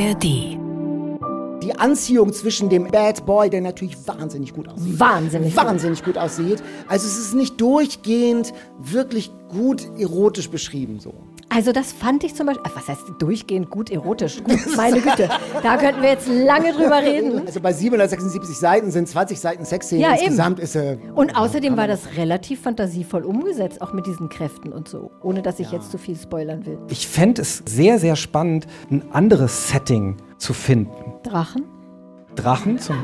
ARD. Die Anziehung zwischen dem Bad Boy, der natürlich wahnsinnig gut aussieht. Wahnsinnig gut. Wahnsinnig gut aussieht. Also es ist nicht durchgehend wirklich gut erotisch beschrieben so. Also das fand ich zum Beispiel, was heißt durchgehend gut erotisch? Gut, meine Güte, da könnten wir jetzt lange drüber reden. Also bei 776 Seiten sind 20 Seiten Sexszenen. Ja, eben. Insgesamt ist äh, Und außerdem war das relativ fantasievoll umgesetzt, auch mit diesen Kräften und so, ohne dass ich jetzt zu viel spoilern will. Ich fände es sehr, sehr spannend, ein anderes Setting zu finden. Drachen? Drachen zum.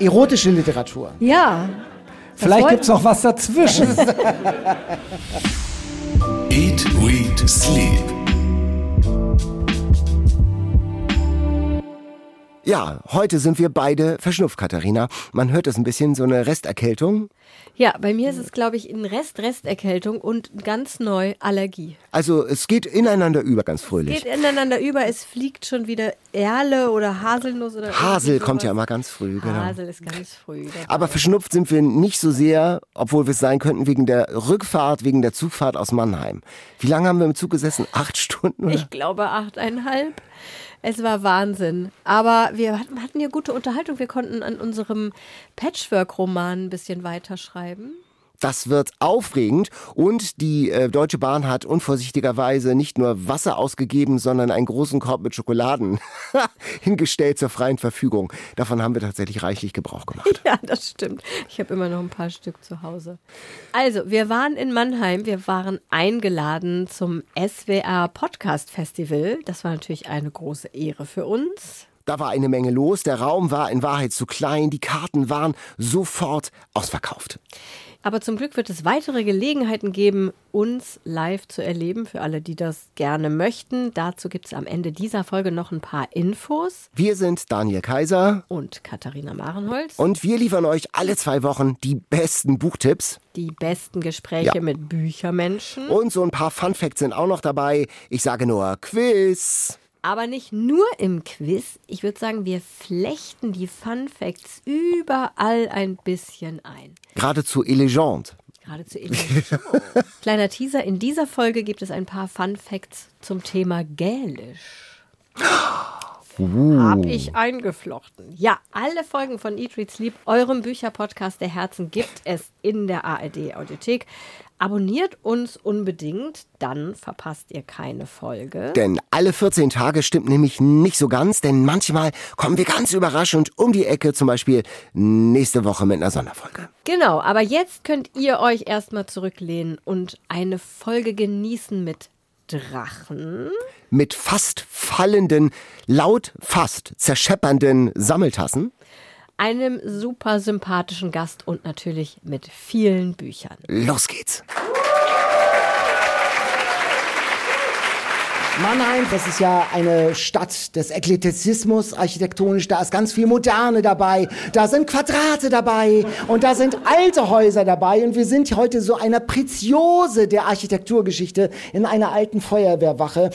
erotische Literatur. Ja. Vielleicht gibt es noch was dazwischen. Eat, Read, Sleep. Ja, heute sind wir beide verschnupft, Katharina. Man hört es ein bisschen, so eine Resterkältung. Ja, bei mir ist es, glaube ich, ein Rest, Resterkältung und ganz neu Allergie. Also es geht ineinander über, ganz fröhlich. Geht ineinander über, es fliegt schon wieder Erle oder Haselnuss oder Hasel kommt ja immer ganz früh, genau. Hasel ist ganz früh. dabei. Aber verschnupft sind wir nicht so sehr, obwohl wir es sein könnten, wegen der Rückfahrt, wegen der Zugfahrt aus Mannheim. Wie lange haben wir im Zug gesessen? Acht Stunden? Oder? Ich glaube achteinhalb. Es war Wahnsinn. Aber wir hatten, ja gute Unterhaltung. Wir konnten an unserem Patchwork-Roman ein bisschen weiterschreiben. Das wird aufregend und die äh, Deutsche Bahn hat unvorsichtigerweise nicht nur Wasser ausgegeben, sondern einen großen Korb mit Schokoladen hingestellt zur freien Verfügung. Davon haben wir tatsächlich reichlich Gebrauch gemacht. Ja, das stimmt. Ich habe immer noch ein paar Stück zu Hause. Also, wir waren in Mannheim. Wir waren eingeladen zum SWR Podcast Festival. Das war natürlich eine große Ehre für uns. Da war eine Menge los, der Raum war in Wahrheit zu klein, die Karten waren sofort ausverkauft. Aber zum Glück wird es weitere Gelegenheiten geben, uns live zu erleben, für alle, die das gerne möchten. Dazu gibt es am Ende dieser Folge noch ein paar Infos. Wir sind Daniel Kaiser Und Katharina Marenholz. und wir liefern euch alle zwei Wochen die besten Buchtipps. die besten Gespräche Ja. mit Büchermenschen. Und so ein paar Fun Facts sind auch noch dabei. Ich sage nur Quiz. Aber nicht nur im Quiz. Ich würde sagen, wir flechten die Fun Facts überall ein bisschen ein. Geradezu elegant. Geradezu elegant. Kleiner Teaser, in dieser Folge gibt es ein paar Fun Facts zum Thema Gälisch. Hab ich eingeflochten. Ja, alle Folgen von Eat, Read, Sleep, eurem Bücherpodcast der Herzen, gibt es in der ARD-Audiothek. Abonniert uns unbedingt, dann verpasst ihr keine Folge. Denn alle 14 Tage stimmt nämlich nicht so ganz, denn manchmal kommen wir ganz überraschend um die Ecke, zum Beispiel nächste Woche mit einer Sonderfolge. Genau, aber jetzt könnt ihr euch erstmal zurücklehnen und eine Folge genießen mit Drachen. Mit fast fallenden, laut fast zerscheppernden Sammeltassen. Einem super sympathischen Gast und natürlich mit vielen Büchern. Los geht's. Mannheim, das ist ja eine Stadt des Eklektizismus architektonisch. Da ist ganz viel Moderne dabei. Da sind Quadrate dabei und da sind alte Häuser dabei. Und wir sind heute so einer Preziose der Architekturgeschichte in einer alten Feuerwehrwache.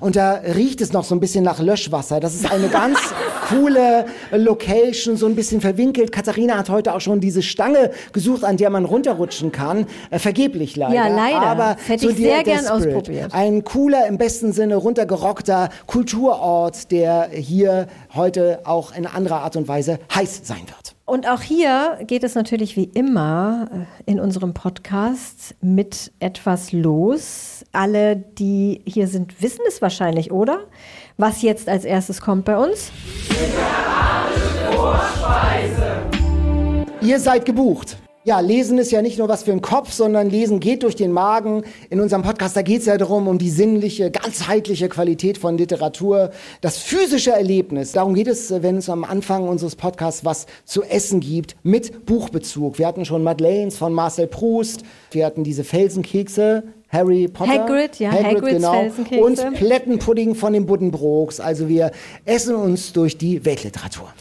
Und da riecht es noch so ein bisschen nach Löschwasser. Das ist eine ganz coole Location, so ein bisschen verwinkelt. Katharina hat heute auch schon diese Stange gesucht, an der man runterrutschen kann. Äh, vergeblich leider. Ja, leider. Aber Das hätte so ich sehr gern Spirit. ausprobiert. Ein cooler, im besten Sinne runtergerockter Kulturort, der hier heute auch in anderer Art und Weise heiß sein wird. Und auch hier geht es natürlich wie immer äh, in unserem Podcast mit etwas los. Alle, die hier sind, wissen es wahrscheinlich, oder? Was jetzt als erstes kommt bei uns? Ihr seid gebucht. Ja, Lesen ist ja nicht nur was für den Kopf, sondern Lesen geht durch den Magen. In unserem Podcast, da geht es ja darum, um die sinnliche, ganzheitliche Qualität von Literatur, das physische Erlebnis. Darum geht es, wenn es am Anfang unseres Podcasts was zu essen gibt, mit Buchbezug. Wir hatten schon Madeleines von Marcel Proust, wir hatten diese Felsenkekse, Harry Potter. Hagrid, ja, Hagrids genau. Und Plettenpudding von den Buddenbrooks. Also wir essen uns durch die Weltliteratur.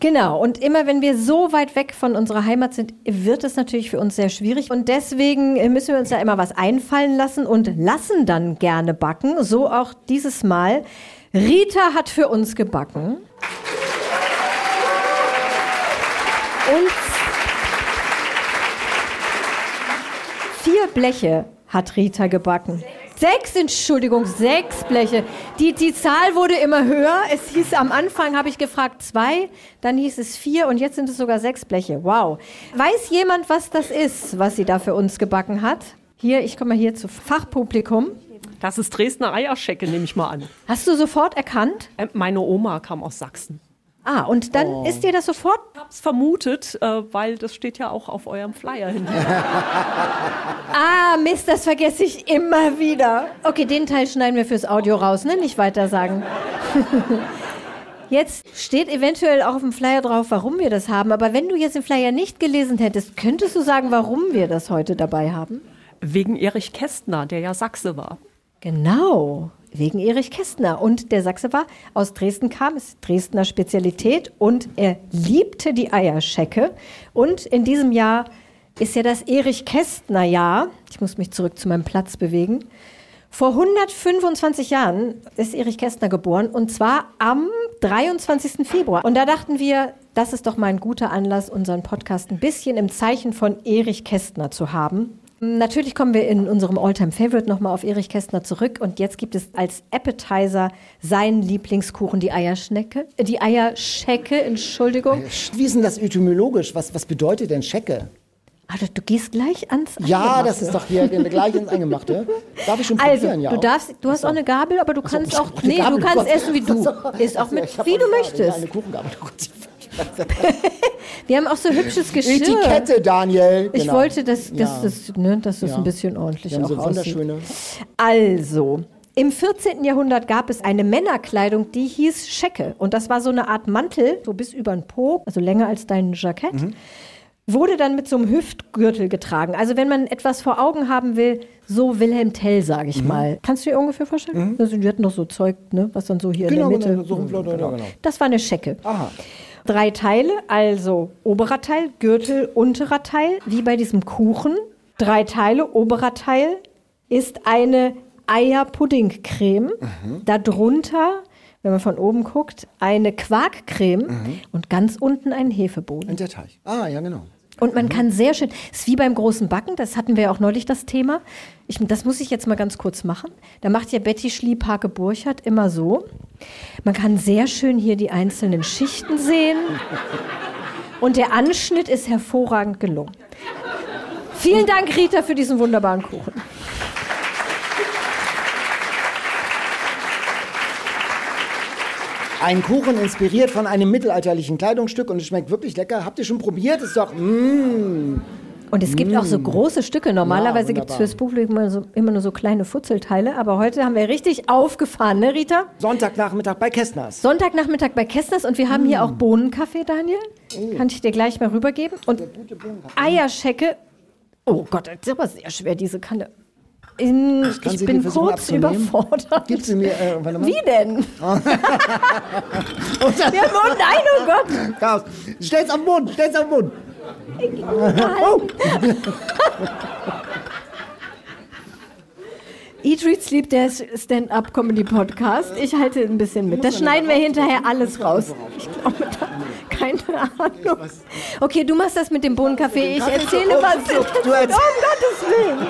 Genau, und immer wenn wir so weit weg von unserer Heimat sind, wird es natürlich für uns sehr schwierig. Und deswegen müssen wir uns da immer was einfallen lassen und lassen dann gerne backen. So auch dieses Mal. Rita hat für uns gebacken. Und vier Bleche hat Rita gebacken. Sechs, Entschuldigung, sechs Bleche. Die, die Zahl wurde immer höher. Es hieß am Anfang, habe ich gefragt, zwei, dann hieß es vier und jetzt sind es sogar sechs Bleche. Wow. Weiß jemand, was das ist, was sie da für uns gebacken hat? Hier, ich komme mal hier zu Fachpublikum. Das ist Dresdner Eierschecke, nehme ich mal an. Hast du sofort erkannt? Äh, Meine Oma kam aus Sachsen. Ah, und dann ist dir das sofort Ich hab's vermutet, äh, weil das steht ja auch auf eurem Flyer hinten. Ah, Mist, das vergesse ich immer wieder. Okay, den Teil schneiden wir fürs Audio raus, ne? Nicht weiter sagen. Jetzt steht eventuell auch auf dem Flyer drauf, warum wir das haben. Aber wenn du jetzt den Flyer nicht gelesen hättest, könntest du sagen, warum wir das heute dabei haben? Wegen Erich Kästner, der ja Sachse war. Genau, wegen Erich Kästner. Und der Sachse war, aus Dresden kam, ist Dresdner Spezialität und er liebte die Eierschecke. Und in diesem Jahr ist ja das Erich Kästner Jahr. Ich muss mich zurück zu meinem Platz bewegen. Vor 125 Jahren ist Erich Kästner geboren und zwar am 23. Februar. Und da dachten wir, das ist doch mal ein guter Anlass, unseren Podcast ein bisschen im Zeichen von Erich Kästner zu haben. Natürlich kommen wir in unserem Alltime Favorite nochmal auf Erich Kästner zurück und jetzt gibt es als Appetizer seinen Lieblingskuchen, die Eierschnecke, äh, die Eierschecke, Entschuldigung. Wie ist denn das etymologisch? Was, was bedeutet denn Schecke? Ah, du, gehst gleich ans Ja, Eingemachte. das ist doch hier gleich ins Eingemachte. Darf ich schon Also, probieren? Ja, du darfst, du hast auch eine Gabel, aber du kannst ich auch, nee, Gabel, du kannst essen wie du. So. Ist auch so, mit, wie du möchtest. Eine Kuchengabel. Wir haben auch so hübsches Geschirr. Etikette, Daniel. Ich Genau. wollte, dass, dass, Ja. das, ne, dass das Ja. ein bisschen ordentlich auch so aussieht. Also, im 14. Jahrhundert gab es eine Männerkleidung, die hieß Schecke. Und das war so eine Art Mantel, so bis über den Po, also länger als dein Jackett. Mhm. Wurde dann mit so einem Hüftgürtel getragen. Also wenn man etwas vor Augen haben will, so Wilhelm Tell, sage Mhm. ich mal. Kannst du dir ungefähr vorstellen? Also, die hatten noch so Zeug, ne, was dann so hier Genau, in der Mitte. genau, so genau, genau. Das war eine Schecke. Aha. Drei Teile, also oberer Teil, Gürtel, unterer Teil, wie bei diesem Kuchen. Drei Teile, oberer Teil ist eine Eierpuddingcreme. Darunter, wenn man von oben guckt, eine Quarkcreme und ganz unten ein Hefeboden. Und der Teich. Ah, ja, genau. Und man kann sehr schön, es ist wie beim großen Backen, das hatten wir ja auch neulich das Thema. Ich, das muss ich jetzt mal ganz kurz machen. Da macht ja Betty Schlieb-Hake-Burchardt immer so. Man kann sehr schön hier die einzelnen Schichten sehen. Und der Anschnitt ist hervorragend gelungen. Vielen Dank, Rita, für diesen wunderbaren Kuchen. Ein Kuchen inspiriert von einem mittelalterlichen Kleidungsstück und es schmeckt wirklich lecker. Habt ihr schon probiert? Ist doch. Mm. Und es gibt auch so große Stücke. Normalerweise Ja, gibt es fürs Publikum immer, so, immer nur so kleine Futzelteile. Aber heute haben wir richtig aufgefahren, ne, Rita? Sonntagnachmittag bei Kästners. Sonntagnachmittag bei Kästners und wir haben hier auch Bohnenkaffee, Daniel. Kann ich dir gleich mal rübergeben. Und Eierschecke. Oh Gott, das ist aber sehr schwer, diese Kanne. Kann Ich bin kurz abzunehmen. überfordert. Gib sie mir. Äh. Wie denn? Ah. ja, oh nein, oh Gott. Chaos. Stell's auf den Boden, stell's auf den Boden. Eat, Read, Sleep, der Stand-Up-Comedy-Podcast. Ich halte ein bisschen mit. Das schneiden wir hinterher alles raus. Ich glaube, da, keine Ahnung. Okay, du machst das mit dem Bohnenkaffee. Ich erzähle was. du- um Gottes Willen.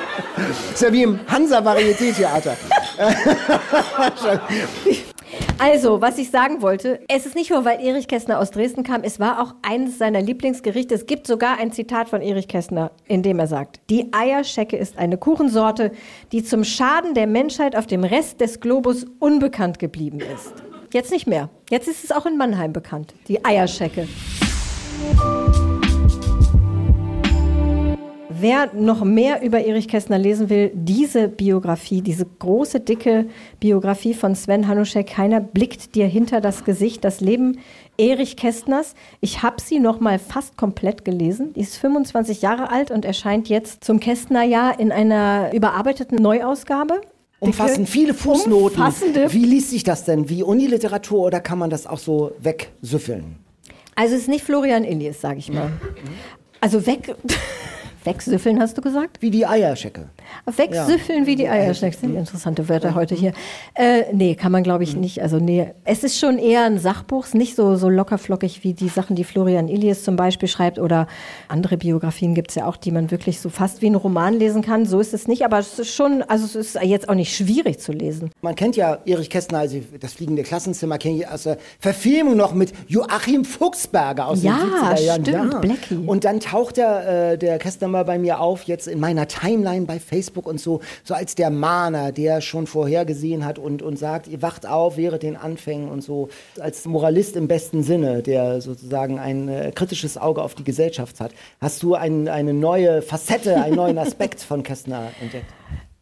Ist ja wie im Hansa-Varieté-Theater. Also, was ich sagen wollte, es ist nicht nur, weil Erich Kästner aus Dresden kam, es war auch eines seiner Lieblingsgerichte. Es gibt sogar ein Zitat von Erich Kästner, in dem er sagt, die Eierschecke ist eine Kuchensorte, die zum Schaden der Menschheit auf dem Rest des Globus unbekannt geblieben ist. Jetzt nicht mehr. Jetzt ist es auch in Mannheim bekannt, die Eierschecke. Wer noch mehr über Erich Kästner lesen will, diese Biografie, diese große, dicke Biografie von Sven Hanuschek, keiner blickt dir hinter das Gesicht, das Leben Erich Kästners. Ich habe sie noch mal fast komplett gelesen. Die ist 25 Jahre alt und erscheint jetzt zum Kästnerjahr in einer überarbeiteten Neuausgabe. Umfassen viele Fußnoten. Umfassende Wie liest sich das denn? Wie Uniliteratur oder kann man das auch so wegsüffeln? Also es ist nicht Florian Illies, sage ich mal. Also weg, Wegsüffeln hast du gesagt? Wie die Eierschecke. Wegsüffeln wie die Eierschnecke. Sind interessante Wörter heute hier. Äh, nee, kann man glaube ich nicht. Also nee, es ist schon eher ein Sachbuch, nicht so, so lockerflockig wie die Sachen, die Florian Ilies zum Beispiel schreibt oder andere Biografien gibt es ja auch, die man wirklich so fast wie ein Roman lesen kann. So ist es nicht, aber es ist schon, also es ist jetzt auch nicht schwierig zu lesen. Man kennt ja Erich Kästner, also das fliegende Klassenzimmer, kenne ich aus der Verfilmung noch mit Joachim Fuchsberger aus Ja, den 70er Jahren. stimmt, Blackie. Und dann taucht der, äh, der Kästner mal bei mir auf, jetzt in meiner Timeline bei Facebook und so, so als der Mahner, der schon vorhergesehen hat und, und sagt, ihr wacht auf während den Anfängen und so, als Moralist im besten Sinne, der sozusagen ein äh, kritisches Auge auf die Gesellschaft hat. Hast du ein, eine neue Facette, einen neuen Aspekt von Kästner entdeckt?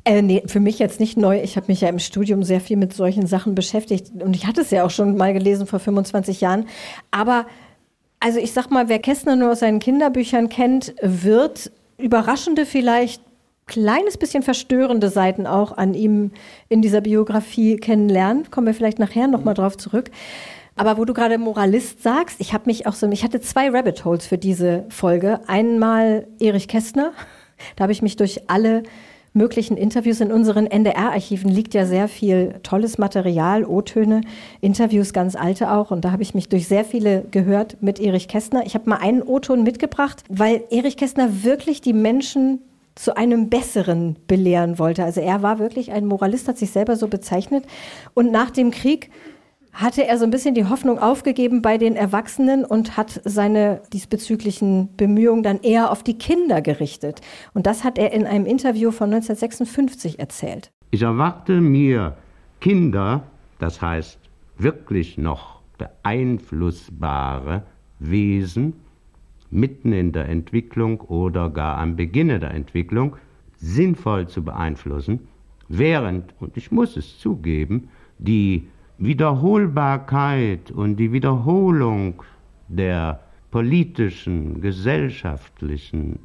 Äh, nee, für mich jetzt nicht neu. Ich habe mich ja im Studium sehr viel mit solchen Sachen beschäftigt und ich hatte es ja auch schon mal gelesen vor 25 Jahren. Aber also ich sag mal, wer Kästner nur aus seinen Kinderbüchern kennt, wird überraschende vielleicht kleines bisschen verstörende Seiten auch an ihm in dieser Biografie kennenlernen. Kommen wir vielleicht nachher nochmal drauf zurück. Aber wo du gerade Moralist sagst, ich habe mich auch so, ich hatte zwei Rabbit Holes für diese Folge. Einmal Erich Kästner, da habe ich mich durch alle möglichen Interviews in unseren NDR-Archiven liegt ja sehr viel tolles Material, O-Töne, Interviews, ganz alte auch. Und da habe ich mich durch sehr viele gehört mit Erich Kästner. Ich habe mal einen O-Ton mitgebracht, weil Erich Kästner wirklich die Menschen zu einem Besseren belehren wollte. Also er war wirklich ein Moralist, hat sich selber so bezeichnet. Und nach dem Krieg hatte er so ein bisschen die Hoffnung aufgegeben bei den Erwachsenen und hat seine diesbezüglichen Bemühungen dann eher auf die Kinder gerichtet. Und das hat er in einem Interview von 1956 erzählt. Ich erwarte mir Kinder, das heißt wirklich noch beeinflussbare Wesen, mitten in der Entwicklung oder gar am Beginne der Entwicklung sinnvoll zu beeinflussen, während, und ich muss es zugeben, die Wiederholbarkeit und die Wiederholung der politischen, gesellschaftlichen,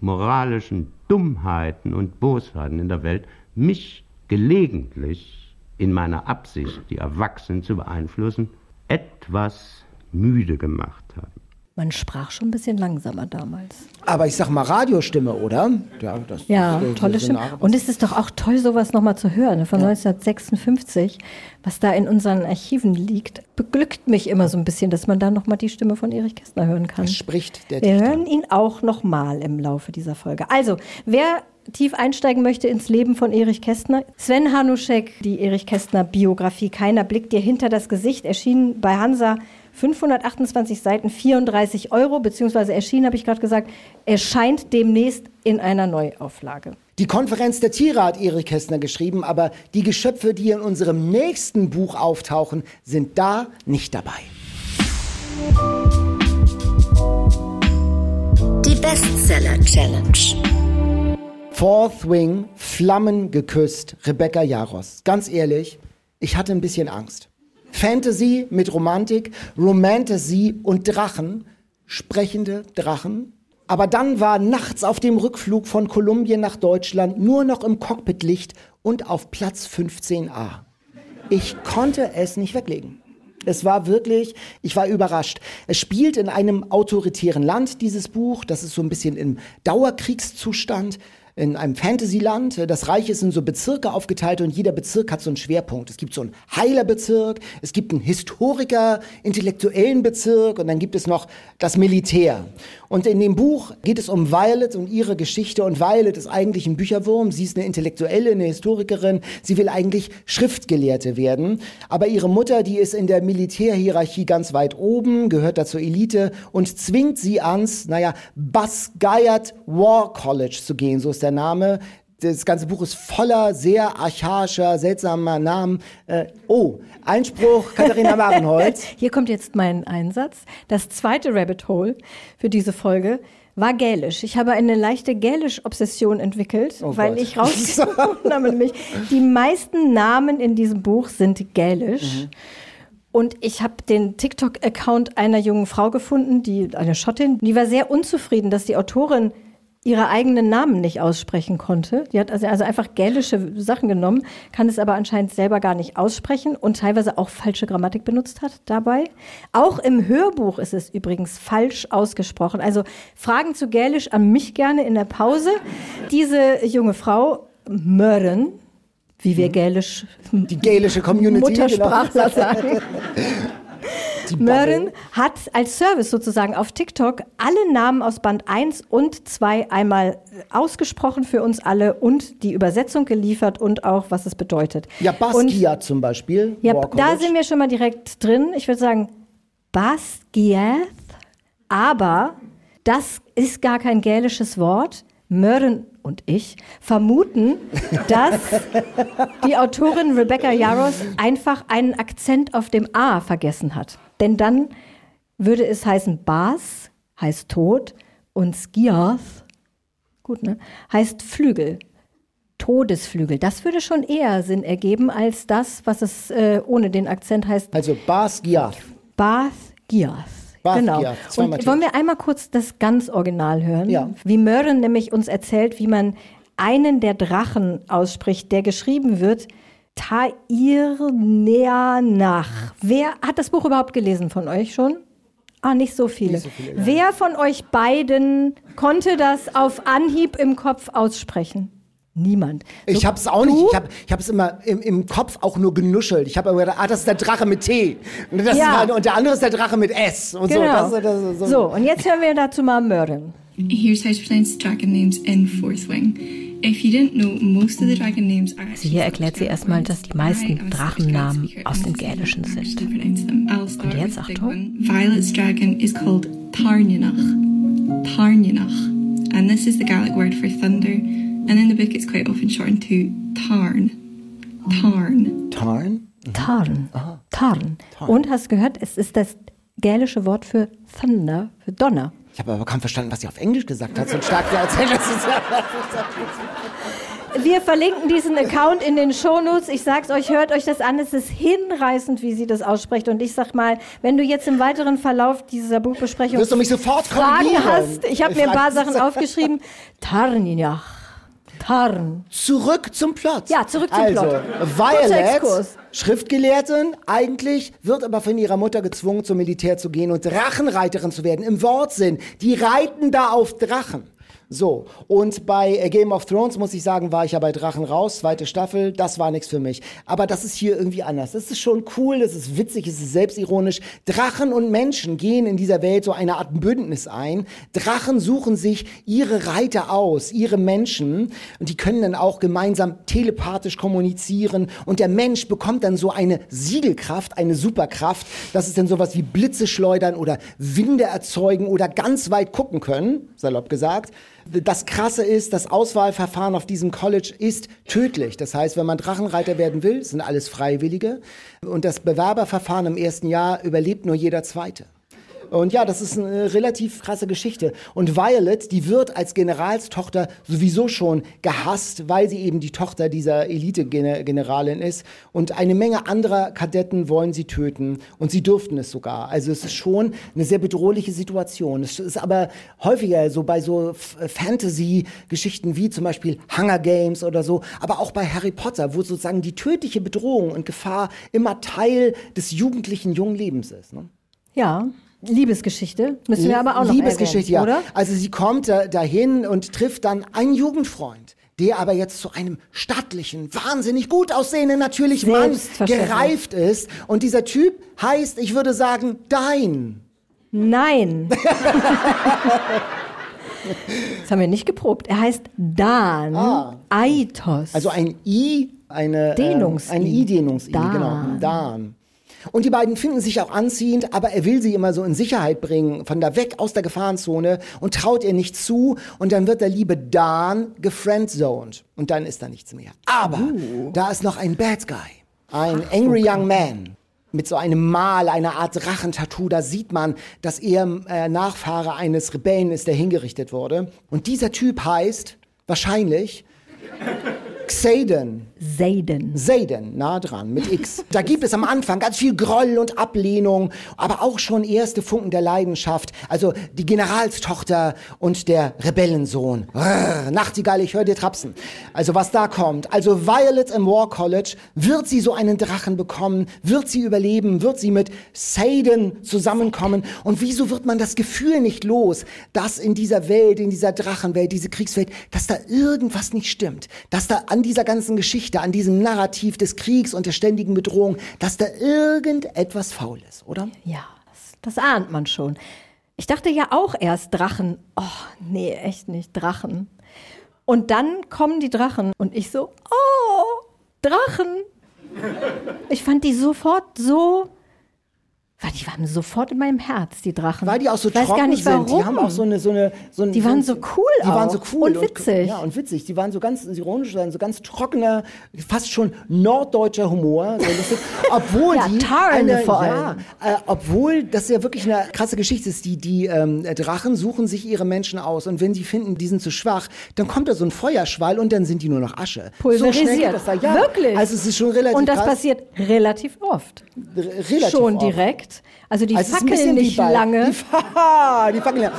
moralischen Dummheiten und Bosheiten in der Welt mich gelegentlich in meiner Absicht, die Erwachsenen zu beeinflussen, etwas müde gemacht haben. Man sprach schon ein bisschen langsamer damals. Aber ich sag mal Radiostimme, oder? Ja, das, Ja, das- das- tolle Stimme. Und es ist doch auch toll, sowas nochmal zu hören, ne, von 1956, was da in unseren Archiven liegt. Beglückt mich immer so ein bisschen, dass man da nochmal die Stimme von Erich Kästner hören kann. Das spricht der Wir Dichter. hören ihn auch nochmal im Laufe dieser Folge. Also, wer tief einsteigen möchte ins Leben von Erich Kästner, Sven Hanuschek, die Erich Kästner Biografie Keiner blickt dir hinter das Gesicht, erschien bei Hansa 528 Seiten, 34 Euro, beziehungsweise erschien, habe ich gerade gesagt, erscheint demnächst in einer Neuauflage. Die Konferenz der Tiere hat Erich Kästner geschrieben, aber die Geschöpfe, die in unserem nächsten Buch auftauchen, sind da nicht dabei. Die Bestseller Challenge. Fourth Wing, Flammen geküsst, Rebecca Jaros. Ganz ehrlich, ich hatte ein bisschen Angst. Fantasy mit Romantik, Romantasy und Drachen, sprechende Drachen. Aber dann war nachts auf dem Rückflug von Kolumbien nach Deutschland nur noch im Cockpitlicht und auf Platz 15a. Ich konnte es nicht weglegen. Es war wirklich, ich war überrascht. Es spielt in einem autoritären Land, dieses Buch. Das ist so ein bisschen im Dauerkriegszustand. In einem Fantasyland. Das Reich ist in so Bezirke aufgeteilt und jeder Bezirk hat so einen Schwerpunkt. Es gibt so einen Heilerbezirk, es gibt einen Historiker, intellektuellen Bezirk und dann gibt es noch das Militär. Und in dem Buch geht es um Violet und ihre Geschichte. Und Violet ist eigentlich ein Bücherwurm. Sie ist eine Intellektuelle, eine Historikerin. Sie will eigentlich Schriftgelehrte werden. Aber ihre Mutter, die ist in der Militärhierarchie ganz weit oben, gehört da zur Elite und zwingt sie ans, naja, Bas Gayat War College zu gehen. So ist der Name. Das ganze Buch ist voller sehr archaischer, seltsamer Namen. Äh, oh, Einspruch Katharina Marenholz. Hier kommt jetzt mein Einsatz. Das zweite Rabbit Hole für diese Folge war Gälisch. Ich habe eine leichte Gälisch-Obsession entwickelt, weil Gott. ich rausgefunden habe, nämlich die meisten Namen in diesem Buch sind Gälisch. Und ich habe den TikTok-Account einer jungen Frau gefunden, die eine Schottin, die war sehr unzufrieden, dass die Autorin ihre eigenen Namen nicht aussprechen konnte. Die hat also, also einfach gälische Sachen genommen, kann es aber anscheinend selber gar nicht aussprechen und teilweise auch falsche Grammatik benutzt hat dabei. Auch im Hörbuch ist es übrigens falsch ausgesprochen. Also Fragen zu Gälisch an mich gerne in der Pause. Diese junge Frau, Mörren, wie wir Gälisch, Die gälische Community. Muttersprachler genau. sagen. Bubble. hat als Service sozusagen auf TikTok alle Namen aus Band 1 und 2 einmal ausgesprochen für uns alle und die Übersetzung geliefert und auch, was es bedeutet. Ja, Und- Basquiat zum Beispiel. Ja, da sind wir schon mal direkt drin. Ich würde sagen, Basquiat, aber das ist gar kein gälisches Wort. Mören und ich vermuten, dass die Autorin Rebecca Yaros einfach einen Akzent auf dem A vergessen hat. Denn dann würde es heißen Bas, heißt Tod, und Skiath, gut, ne, heißt Flügel. Todesflügel. Das würde schon eher Sinn ergeben als das, was es äh, ohne den Akzent heißt, Also Basquiat. Bath Giath. Bath Genau. Giath, Und wollen wir einmal kurz das ganz Original hören? Ja. Wie Mörren nämlich uns erzählt, wie man einen der Drachen ausspricht, der geschrieben wird Tairneanach. Wer hat das Buch überhaupt gelesen von euch schon? Ah, nicht so viele. Wer von euch beiden konnte das auf Anhieb im Kopf aussprechen? Niemand. Ich So, hab's auch nicht. Ich hab, ich hab's immer im, im Kopf auch nur genuschelt. Ich habe aber gedacht, ah, das ist der Drache mit T. Und, das Ja. ist, und der andere ist der Drache mit S. Und Genau. so. Das, das, so. So, und jetzt hören wir dazu mal Mörren. Here's how to pronounce dragon names in Fourth Wing. If you didn't know, most of the dragon names are Also hier erklärt sie erstmal, dass die meisten Drachennamen aus dem Gälischen sind. Und jetzt Achtung. Violet's dragon is called Tarnunach. Tarnunach. And this is the Gaelic word for thunder. And in the book it's quite often shortened to Tarn. Tarn. Tarn? Tarn. Tarn. Und hast gehört, es ist das gälische Wort für Thunder, für Donner. Ich habe aber kaum verstanden, was sie auf Englisch gesagt hat. So stark wie ist Wir verlinken diesen Account in den Shownotes. Ich sag's euch, hört euch das an. Es ist hinreißend, wie sie das ausspricht. Und ich sag mal, wenn du jetzt im weiteren Verlauf dieser Buchbesprechung Wirst du mich sofort Fragen hast, ich habe mir ein paar Sachen aufgeschrieben. Tarninach. Tarn. Zurück zum Plot. Ja, zurück zum also, Plot. Violet. Schriftgelehrtin, eigentlich, wird aber von ihrer Mutter gezwungen, zum Militär zu gehen und Drachenreiterin zu werden. Im Wortsinn. Die reiten da auf Drachen. So, und bei äh, Game of Thrones, muss ich sagen, war ich ja bei Drachen raus, zweite Staffel, das war nichts für mich. Aber das ist hier irgendwie anders. Das ist schon cool, das ist witzig, es ist selbstironisch. Drachen und Menschen gehen in dieser Welt so eine Art Bündnis ein. Drachen suchen sich ihre Reiter aus, ihre Menschen, und die können dann auch gemeinsam telepathisch kommunizieren. Und der Mensch bekommt dann so eine Siegelkraft, eine Superkraft. Das ist dann sowas wie Blitze schleudern oder Winde erzeugen oder ganz weit gucken können, salopp gesagt. Das Krasse ist, das Auswahlverfahren auf diesem College ist tödlich. Das heißt, wenn man Drachenreiter werden will, sind alles Freiwillige. Und das Bewerberverfahren im ersten Jahr überlebt nur jeder Zweite. Und ja, das ist eine relativ krasse Geschichte. Und Violet, die wird als Generalstochter sowieso schon gehasst, weil sie eben die Tochter dieser Elite-Generalin ist. Und eine Menge anderer Kadetten wollen sie töten. Und sie dürften es sogar. Also es ist schon eine sehr bedrohliche Situation. Es ist aber häufiger so bei so F- Fantasy-Geschichten wie zum Beispiel Hunger Games oder so, aber auch bei Harry Potter, wo sozusagen die tödliche Bedrohung und Gefahr immer Teil des jugendlichen jungen Lebens ist. Ne? Ja, Liebesgeschichte. Müssen wir aber auch noch Liebesgeschichte, erwähnen, ja. oder? Also sie kommt da, dahin und trifft dann einen Jugendfreund, der aber jetzt zu einem stattlichen, wahnsinnig gut aussehenden natürlich Mann gereift ist. Und dieser Typ heißt, ich würde sagen, Dein. Nein. das haben wir nicht geprobt. Er heißt Dan Aitos. Also ein I, eine Dehnungs-I. Ähm, ein I-Dehnungs-I, genau. Dan. Und die beiden finden sich auch anziehend, aber er will sie immer so in Sicherheit bringen, von da weg aus der Gefahrenzone und traut ihr nicht zu. Und dann wird der liebe Dan gefriendzoned. Und dann ist da nichts mehr. Aber da ist noch ein Bad Guy. Ein angry young man. Mit so einem Mal, einer Art Drachentattoo, da sieht man, dass er äh, Nachfahre eines Rebellen ist, der hingerichtet wurde. Und dieser Typ heißt wahrscheinlich Xaden. Seiden. Seiden, nah dran, mit X. Da gibt es am Anfang ganz viel Groll und Ablehnung, aber auch schon erste Funken der Leidenschaft. Also die Generalstochter und der Rebellensohn. Rrr, Nachtigall, ich höre dir trapsen. Also was da kommt. Also Violet im War College, wird sie so einen Drachen bekommen? Wird sie überleben? Wird sie mit Seiden zusammenkommen? Und wieso wird man das Gefühl nicht los, dass in dieser Welt, in dieser Drachenwelt, diese Kriegswelt, dass da irgendwas nicht stimmt? Dass da an dieser ganzen Geschichte, an diesem Narrativ des Kriegs und der ständigen Bedrohung, dass da irgendetwas faul ist, oder? Ja, das, das ahnt man schon. Ich dachte ja auch erst Drachen. Oh, nee, echt nicht, Drachen. Und dann kommen die Drachen und ich so, oh, Drachen. Ich fand die sofort so die waren sofort in meinem Herz, die Drachen. Weil die auch so ich weiß trocken gar nicht warum. sind. Die haben auch so eine, so eine, so ein, Die waren so cool Die waren auch. so cool Und witzig. ja, und witzig. Die waren so ganz ironisch, so ganz trockener, fast schon norddeutscher Humor. So obwohl Ja, die Tarn eine, vor ja, allem. äh, obwohl das ja wirklich eine krasse Geschichte ist. Die, die ähm, Drachen suchen sich ihre Menschen aus und wenn sie finden, die sind zu schwach, dann kommt da so ein Feuerschwall und dann sind die nur noch Asche. So Pulverisiert. das da. Ja, Wirklich. Also es ist schon relativ Und das krass. passiert relativ oft. R- relativ Schon oft. direkt. Also die Also fackeln nicht bei- lange. Die, Fa- die fackeln ja.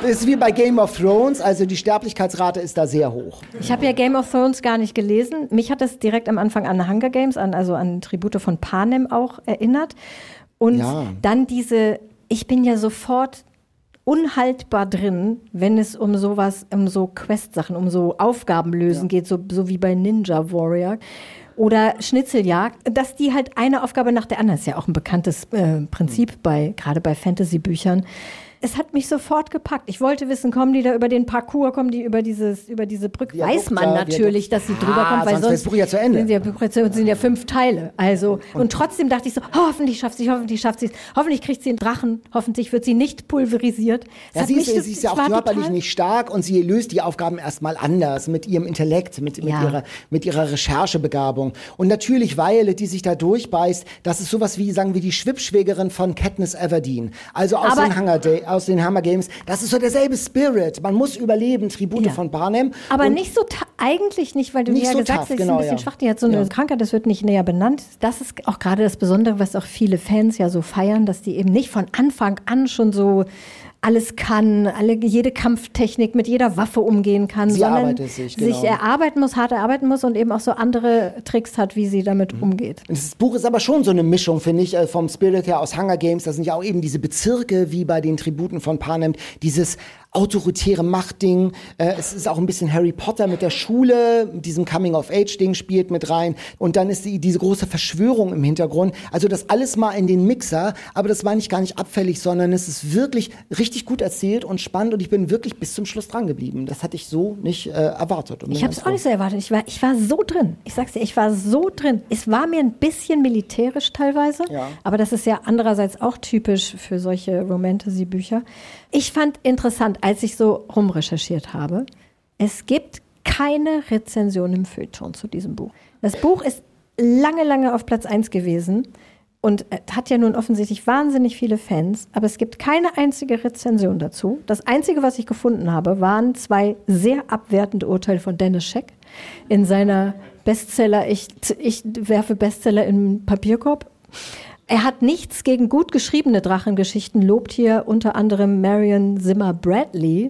Das ist wie bei Game of Thrones, also die Sterblichkeitsrate ist da sehr hoch. Ich habe ja Game of Thrones gar nicht gelesen. Mich hat das direkt am Anfang an Hunger Games, an, also an Tribute von Panem auch erinnert. Und Ja. dann diese, ich bin ja sofort unhaltbar drin, wenn es um sowas, um so Quest-Sachen, um so Aufgaben lösen geht, so, so wie bei Ninja Warrior oder Schnitzeljagd, dass die halt eine Aufgabe nach der anderen, ist ja auch ein bekanntes äh, Prinzip bei, gerade bei Fantasy-Büchern. Es hat mich sofort gepackt. Ich wollte wissen, kommen die da über den Parcours, kommen die über dieses, über diese Brücke? Viadukt Weiß man da, natürlich, Viadukt. dass sie drüber Ah, kommt, weil sonst sonst Buch ja zu Ende. Sind ja, sind ja fünf Teile. Also und, trotzdem dachte ich so, oh, hoffentlich schafft sie, hoffentlich schafft sie es, hoffentlich kriegt sie einen Drachen, hoffentlich wird sie nicht pulverisiert. Es Ja, sie, ist, sie ist ja auch körperlich nicht stark und sie löst die Aufgaben erstmal anders mit ihrem Intellekt, mit, mit, Ja. ihrer, mit ihrer Recherchebegabung. Und natürlich Violet, die sich da durchbeißt, das ist sowas wie, sagen wir, die Schwippschwägerin von Katniss Everdeen. Also aus, Aber- den, Hunger Day, aus den Hammer Games. Das ist so derselbe Spirit. Man muss überleben, Tribute Ja. von Barnum. Aber nicht so, eigentlich nicht, weil du Nicht mir ja so gesagt hast, sie ist genau, ein bisschen ja. schwach, die hat so eine Ja. Krankheit, das wird nicht näher benannt. Das ist auch gerade das Besondere, was auch viele Fans ja so feiern, dass die eben nicht von Anfang an schon so alles kann, alle, jede Kampftechnik mit jeder Waffe umgehen kann, Sie sondern sich, genau. erarbeiten muss, hart erarbeiten muss und eben auch so andere Tricks hat, wie sie damit Mhm. umgeht. Das Buch ist aber schon so eine Mischung, finde ich, äh, vom Spirit her aus Hunger Games. Da sind ja auch eben diese Bezirke, wie bei den Tributen von Panem, dieses autoritäre Machtding. Äh, es ist auch ein bisschen Harry Potter mit der Schule, mit diesem Coming-of-Age-Ding spielt mit rein. Und dann ist die, diese große Verschwörung im Hintergrund. Also das alles mal in den Mixer, aber das meine ich gar nicht abfällig, sondern es ist wirklich richtig gut erzählt und spannend und ich bin wirklich bis zum Schluss dran geblieben. Das hatte ich so nicht äh, erwartet. Ich habe es auch nicht so erwartet. Ich war, ich war so drin. Ich sag's dir, ich war so drin. Es war mir ein bisschen militärisch teilweise, Ja. aber das ist ja andererseits auch typisch für solche Romantasy-Bücher. Ich fand interessant, als ich so rumrecherchiert habe, es gibt keine Rezension im Feuilleton zu diesem Buch. Das Buch ist lange, lange auf Platz 1 gewesen und äh, hat ja nun offensichtlich wahnsinnig viele Fans, aber es gibt keine einzige Rezension dazu. Das Einzige, was ich gefunden habe, waren zwei sehr abwertende Urteile von Dennis Scheck in seiner Bestseller, ich, ich werfe Bestseller im Papierkorb. Er hat nichts gegen gut geschriebene Drachengeschichten, lobt hier unter anderem Marion Zimmer Bradley.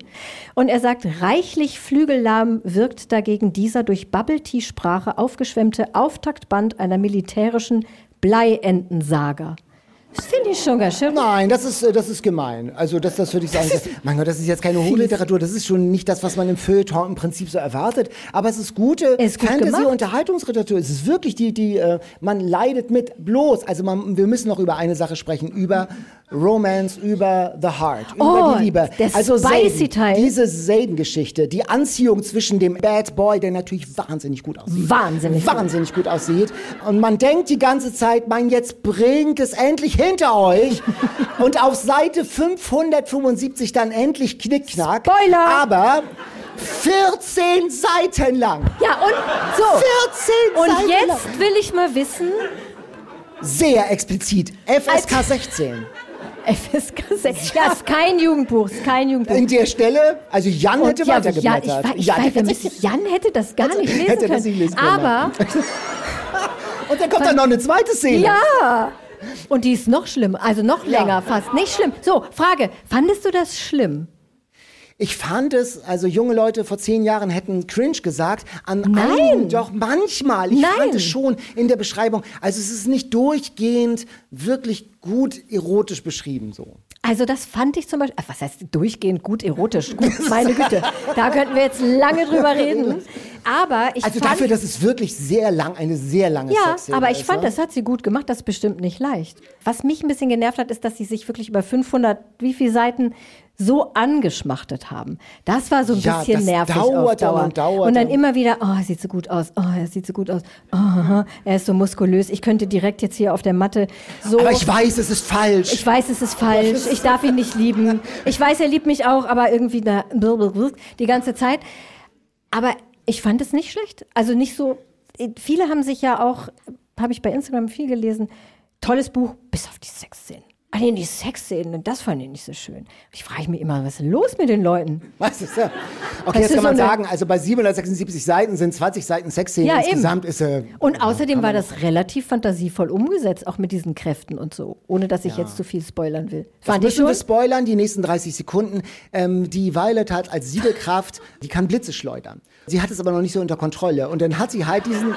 Und er sagt, reichlich flügellahm wirkt dagegen dieser durch Bubble-Tea-Sprache aufgeschwemmte Auftaktband einer militärischen Bleientensaga. Das finde ich schon ganz schön. Nein, das ist, äh, das ist gemein. Also das, das würde ich sagen. mein Gott, das ist jetzt keine Hochliteratur. Das ist schon nicht das, was man im Feuilleton im Prinzip so erwartet. Aber es ist gute Ist gut. Fantasy-Unterhaltungsliteratur. Es ist wirklich die, die äh, man leidet mit bloß. Also man, wir müssen noch über eine Sache sprechen, über Romance, über The Heart, über Oh, die Liebe. also Zayden, Teil. diese Zayden-Geschichte, die Anziehung zwischen dem Bad Boy, der natürlich wahnsinnig gut aussieht. Wahnsinnig gut. Wahnsinnig gut aussieht. Und man denkt die ganze Zeit, mein, jetzt bringt es endlich hinter euch. Und auf Seite 575 dann endlich Knickknack. Spoiler! Aber 14 Seiten lang. Ja, und so. 14 Und Seiten lang. jetzt will ich mal wissen, Sehr explizit. FSK 16. FSK 6. Ja, ist kein Jugendbuch, ist kein Jugendbuch. In der Stelle, also Jan Und hätte ja, weitergeblättert. Ja, ich, weiß- ich Jan weiß, hätte- nämlich Jan hätte das gar nicht lesen hätte können. das nicht lesen können, Aber, Und dann kommt dann noch eine zweite Szene. ja. Und die ist noch schlimmer, also noch Ja. länger fast. Nicht schlimm. So, Frage, fandest du das schlimm? Ich fand es, also junge Leute vor zehn Jahren hätten cringe gesagt. An Nein. einigen, doch manchmal. Ich Nein. fand es schon in der Beschreibung. Also es ist nicht durchgehend wirklich gut erotisch beschrieben so. Also das fand ich zum Beispiel, was heißt durchgehend gut erotisch? Gut, meine Güte, da könnten wir jetzt lange drüber reden. Aber ich Also fand, dafür, dass es wirklich sehr lang, eine sehr lange ja, Sexszene aber ich ist, fand, ne? das hat sie gut gemacht. Das ist bestimmt nicht leicht. Was mich ein bisschen genervt hat, ist, dass sie sich wirklich über 500, wie viele Seiten so angeschmachtet haben. Das war so ein Ja, bisschen das nervig dauert auf Dauer. und dauert und dann immer wieder, oh, er sieht so gut aus, oh, er sieht so gut aus, oh, er ist so muskulös. Ich könnte direkt jetzt hier auf der Matte so... Aber ich weiß, es ist falsch. Ich weiß, es ist falsch. Ich darf ihn nicht lieben. Ich weiß, er liebt mich auch, aber irgendwie da, die ganze Zeit. Aber ich fand es nicht schlecht. Also nicht so. Viele haben sich ja auch, habe ich bei Instagram viel gelesen, tolles Buch, bis auf die Sexszenen. Ah nee, die Sexszenen, das fand ich nicht so schön. Ich frage mich immer, was ist los mit den Leuten? Was ist ja? Okay, Das ist kann man so sagen, also bei 776 Seiten sind 20 Seiten Sexszenen. Ja, eben. Insgesamt ist äh, Und außerdem war das relativ fantasievoll umgesetzt, auch mit diesen Kräften und so, ohne dass ich jetzt zu viel spoilern will. Das Fand ich müssen wir schon. spoilern, die nächsten 30 Sekunden. Ähm, die Violet hat als Siegelkraft, die kann Blitze schleudern. Sie hat es aber noch nicht so unter Kontrolle. Und dann hat sie halt diesen,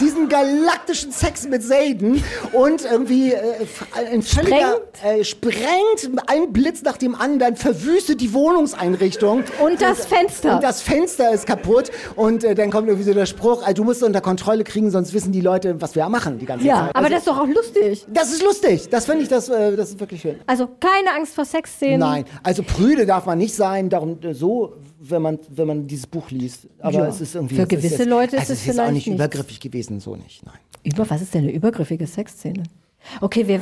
diesen galaktischen Sex mit Zayden und irgendwie äh, ein völliger, äh, sprengt ein Blitz nach dem anderen, verwüstet die Wohnungseinrichtung. Und das Fenster. Und das Fenster ist kaputt. Und äh, dann kommt irgendwie so der Spruch, äh, du musst unter Kontrolle kriegen, sonst wissen die Leute, was wir machen die ganze Ja, Zeit. aber Also, das ist doch auch lustig. das ist lustig. Das finde ich, das, äh, das ist wirklich schön. Also keine Angst vor Sexszenen. Nein, also prüde darf man nicht sein, darum äh, so, wenn man, wenn man dieses Buch liest. Aber Ja, es ist irgendwie. für es gewisse ist jetzt, Leute ist also es ist jetzt auch vielleicht nicht nichts. übergriffig gewesen, so nicht. Nein. Über was ist denn eine übergriffige Sexszene? Okay, wir.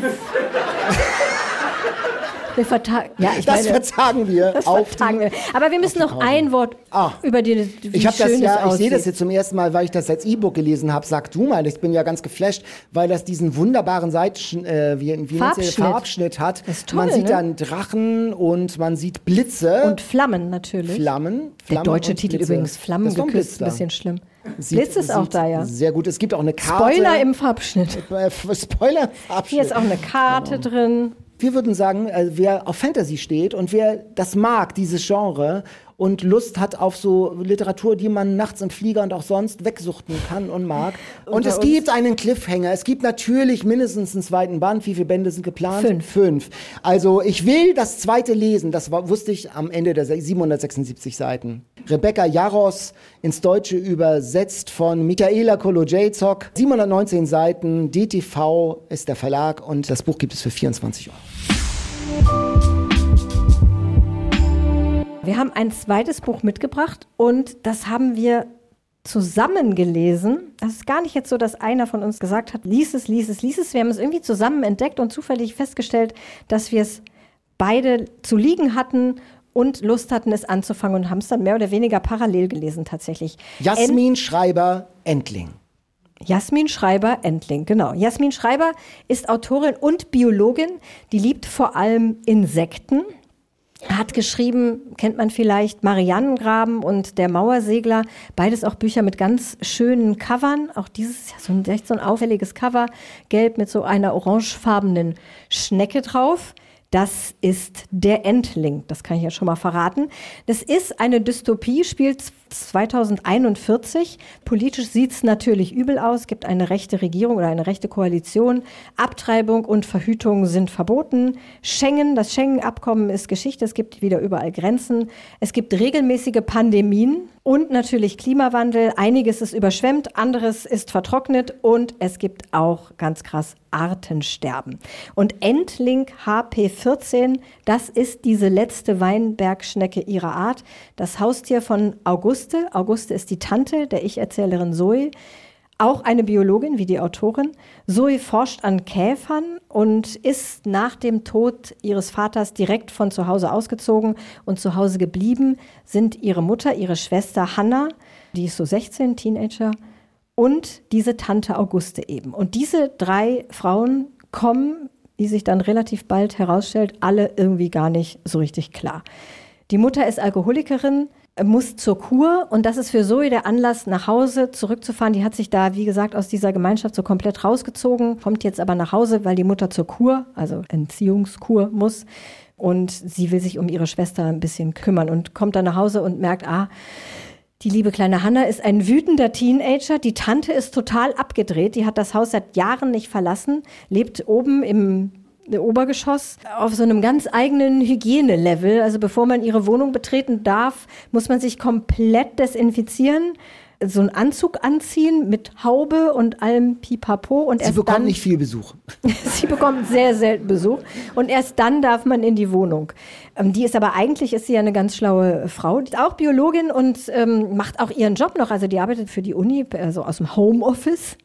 Wir vertagen. Ja, ich Das meine, verzagen wir. das vertagen wir. Aber wir müssen noch ein Wort Ah. über die, Ich habe das ja, ich sehe das jetzt zum ersten Mal, weil ich das als E-Book gelesen habe. Sag du mal, ich bin ja ganz geflasht, weil das diesen wunderbaren Seiten, äh, wie, wie Farbschnitt. Farbschnitt hat. Das ist toll, man sieht ne? dann Drachen und man sieht Blitze, Und Flammen natürlich. Flammen. Der Flammen deutsche und Titel Blitze. übrigens, Flammen ist geküsst, da. ein bisschen schlimm. Sieht- Blitz ist auch da, ja. Sehr gut. Es gibt auch eine Karte. Spoiler im Farbschnitt. Äh, Spoiler Farbschnitt. Hier ist auch eine Karte drin. Wir würden sagen, äh, wer auf Fantasy steht und wer das mag, dieses Genre und Lust hat auf so Literatur, die man nachts im Flieger und auch sonst wegsuchten kann und mag. Und es gibt einen Cliffhanger. Es gibt natürlich mindestens einen zweiten Band. Wie viele Bände sind geplant? Fünf. Fünf. Also ich will das zweite lesen. Das wusste ich am Ende der 776 Seiten. Rebecca Jaros ins Deutsche übersetzt von Michaela Kolojacek. 719 Seiten. DTV ist der Verlag und das Buch gibt es für 24 Euro. Wir haben ein zweites Buch mitgebracht und das haben wir zusammen gelesen. Das ist gar nicht jetzt so, dass einer von uns gesagt hat, lies es, lies es, lies es. Wir haben es irgendwie zusammen entdeckt und zufällig festgestellt, dass wir es beide zu liegen hatten und Lust hatten, es anzufangen und haben es dann mehr oder weniger parallel gelesen tatsächlich. Jasmin Schreiber Endling. Jasmin Schreiber Endling, genau. Jasmin Schreiber ist Autorin und Biologin. Die liebt vor allem Insekten. Hat geschrieben, kennt man vielleicht, Marianengraben und Der Mauersegler. Beides auch Bücher mit ganz schönen Covern. Auch dieses ist ja so ein, echt so ein auffälliges Cover. Gelb mit so einer orangefarbenen Schnecke drauf. Das ist der Endling, das kann ich ja schon mal verraten. Das ist eine Dystopie, spielt 2041. Politisch sieht es natürlich übel aus. Gibt eine rechte Regierung oder eine rechte Koalition. Abtreibung und Verhütung sind verboten. Schengen, das Schengen-Abkommen ist Geschichte. Es gibt wieder überall Grenzen. Es gibt regelmäßige Pandemien und natürlich Klimawandel. Einiges ist überschwemmt, anderes ist vertrocknet und es gibt auch ganz krass Artensterben. Und Endling HP14, das ist diese letzte Weinbergschnecke ihrer Art, das Haustier von Auguste. Auguste ist die Tante der Ich-Erzählerin Zoe. Auch eine Biologin wie die Autorin. Zoe forscht an Käfern und ist nach dem Tod ihres Vaters direkt von zu Hause ausgezogen und zu Hause geblieben sind ihre Mutter, ihre Schwester Hannah, die ist so 16, Teenager, und diese Tante Auguste eben. Und diese drei Frauen kommen die sich dann relativ bald herausstellt, alle irgendwie gar nicht so richtig klar. Die Mutter ist Alkoholikerin, muss zur Kur und das ist für Zoe der Anlass, nach Hause zurückzufahren. Die hat sich da, wie gesagt, aus dieser Gemeinschaft so komplett rausgezogen, kommt jetzt aber nach Hause, weil die Mutter zur Kur, also Entziehungskur muss. Und sie will sich um ihre Schwester ein bisschen kümmern und kommt dann nach Hause und merkt, ah, die liebe kleine Hanna ist ein wütender Teenager. Die Tante ist total abgedreht. Die hat das Haus seit Jahren nicht verlassen, lebt oben im Obergeschoss auf so einem ganz eigenen Hygienelevel. Also bevor man ihre Wohnung betreten darf, muss man sich komplett desinfizieren so einen Anzug anziehen mit Haube und allem Pipapo. Und Sie bekommt dann, nicht viel Besuch. sie bekommt sehr selten Besuch. Und erst dann darf man in die Wohnung. Ähm, die ist aber eigentlich, ist sie ja eine ganz schlaue Frau, die ist auch Biologin und ähm, macht auch ihren Job noch. Also die arbeitet für die Uni, also aus dem Homeoffice,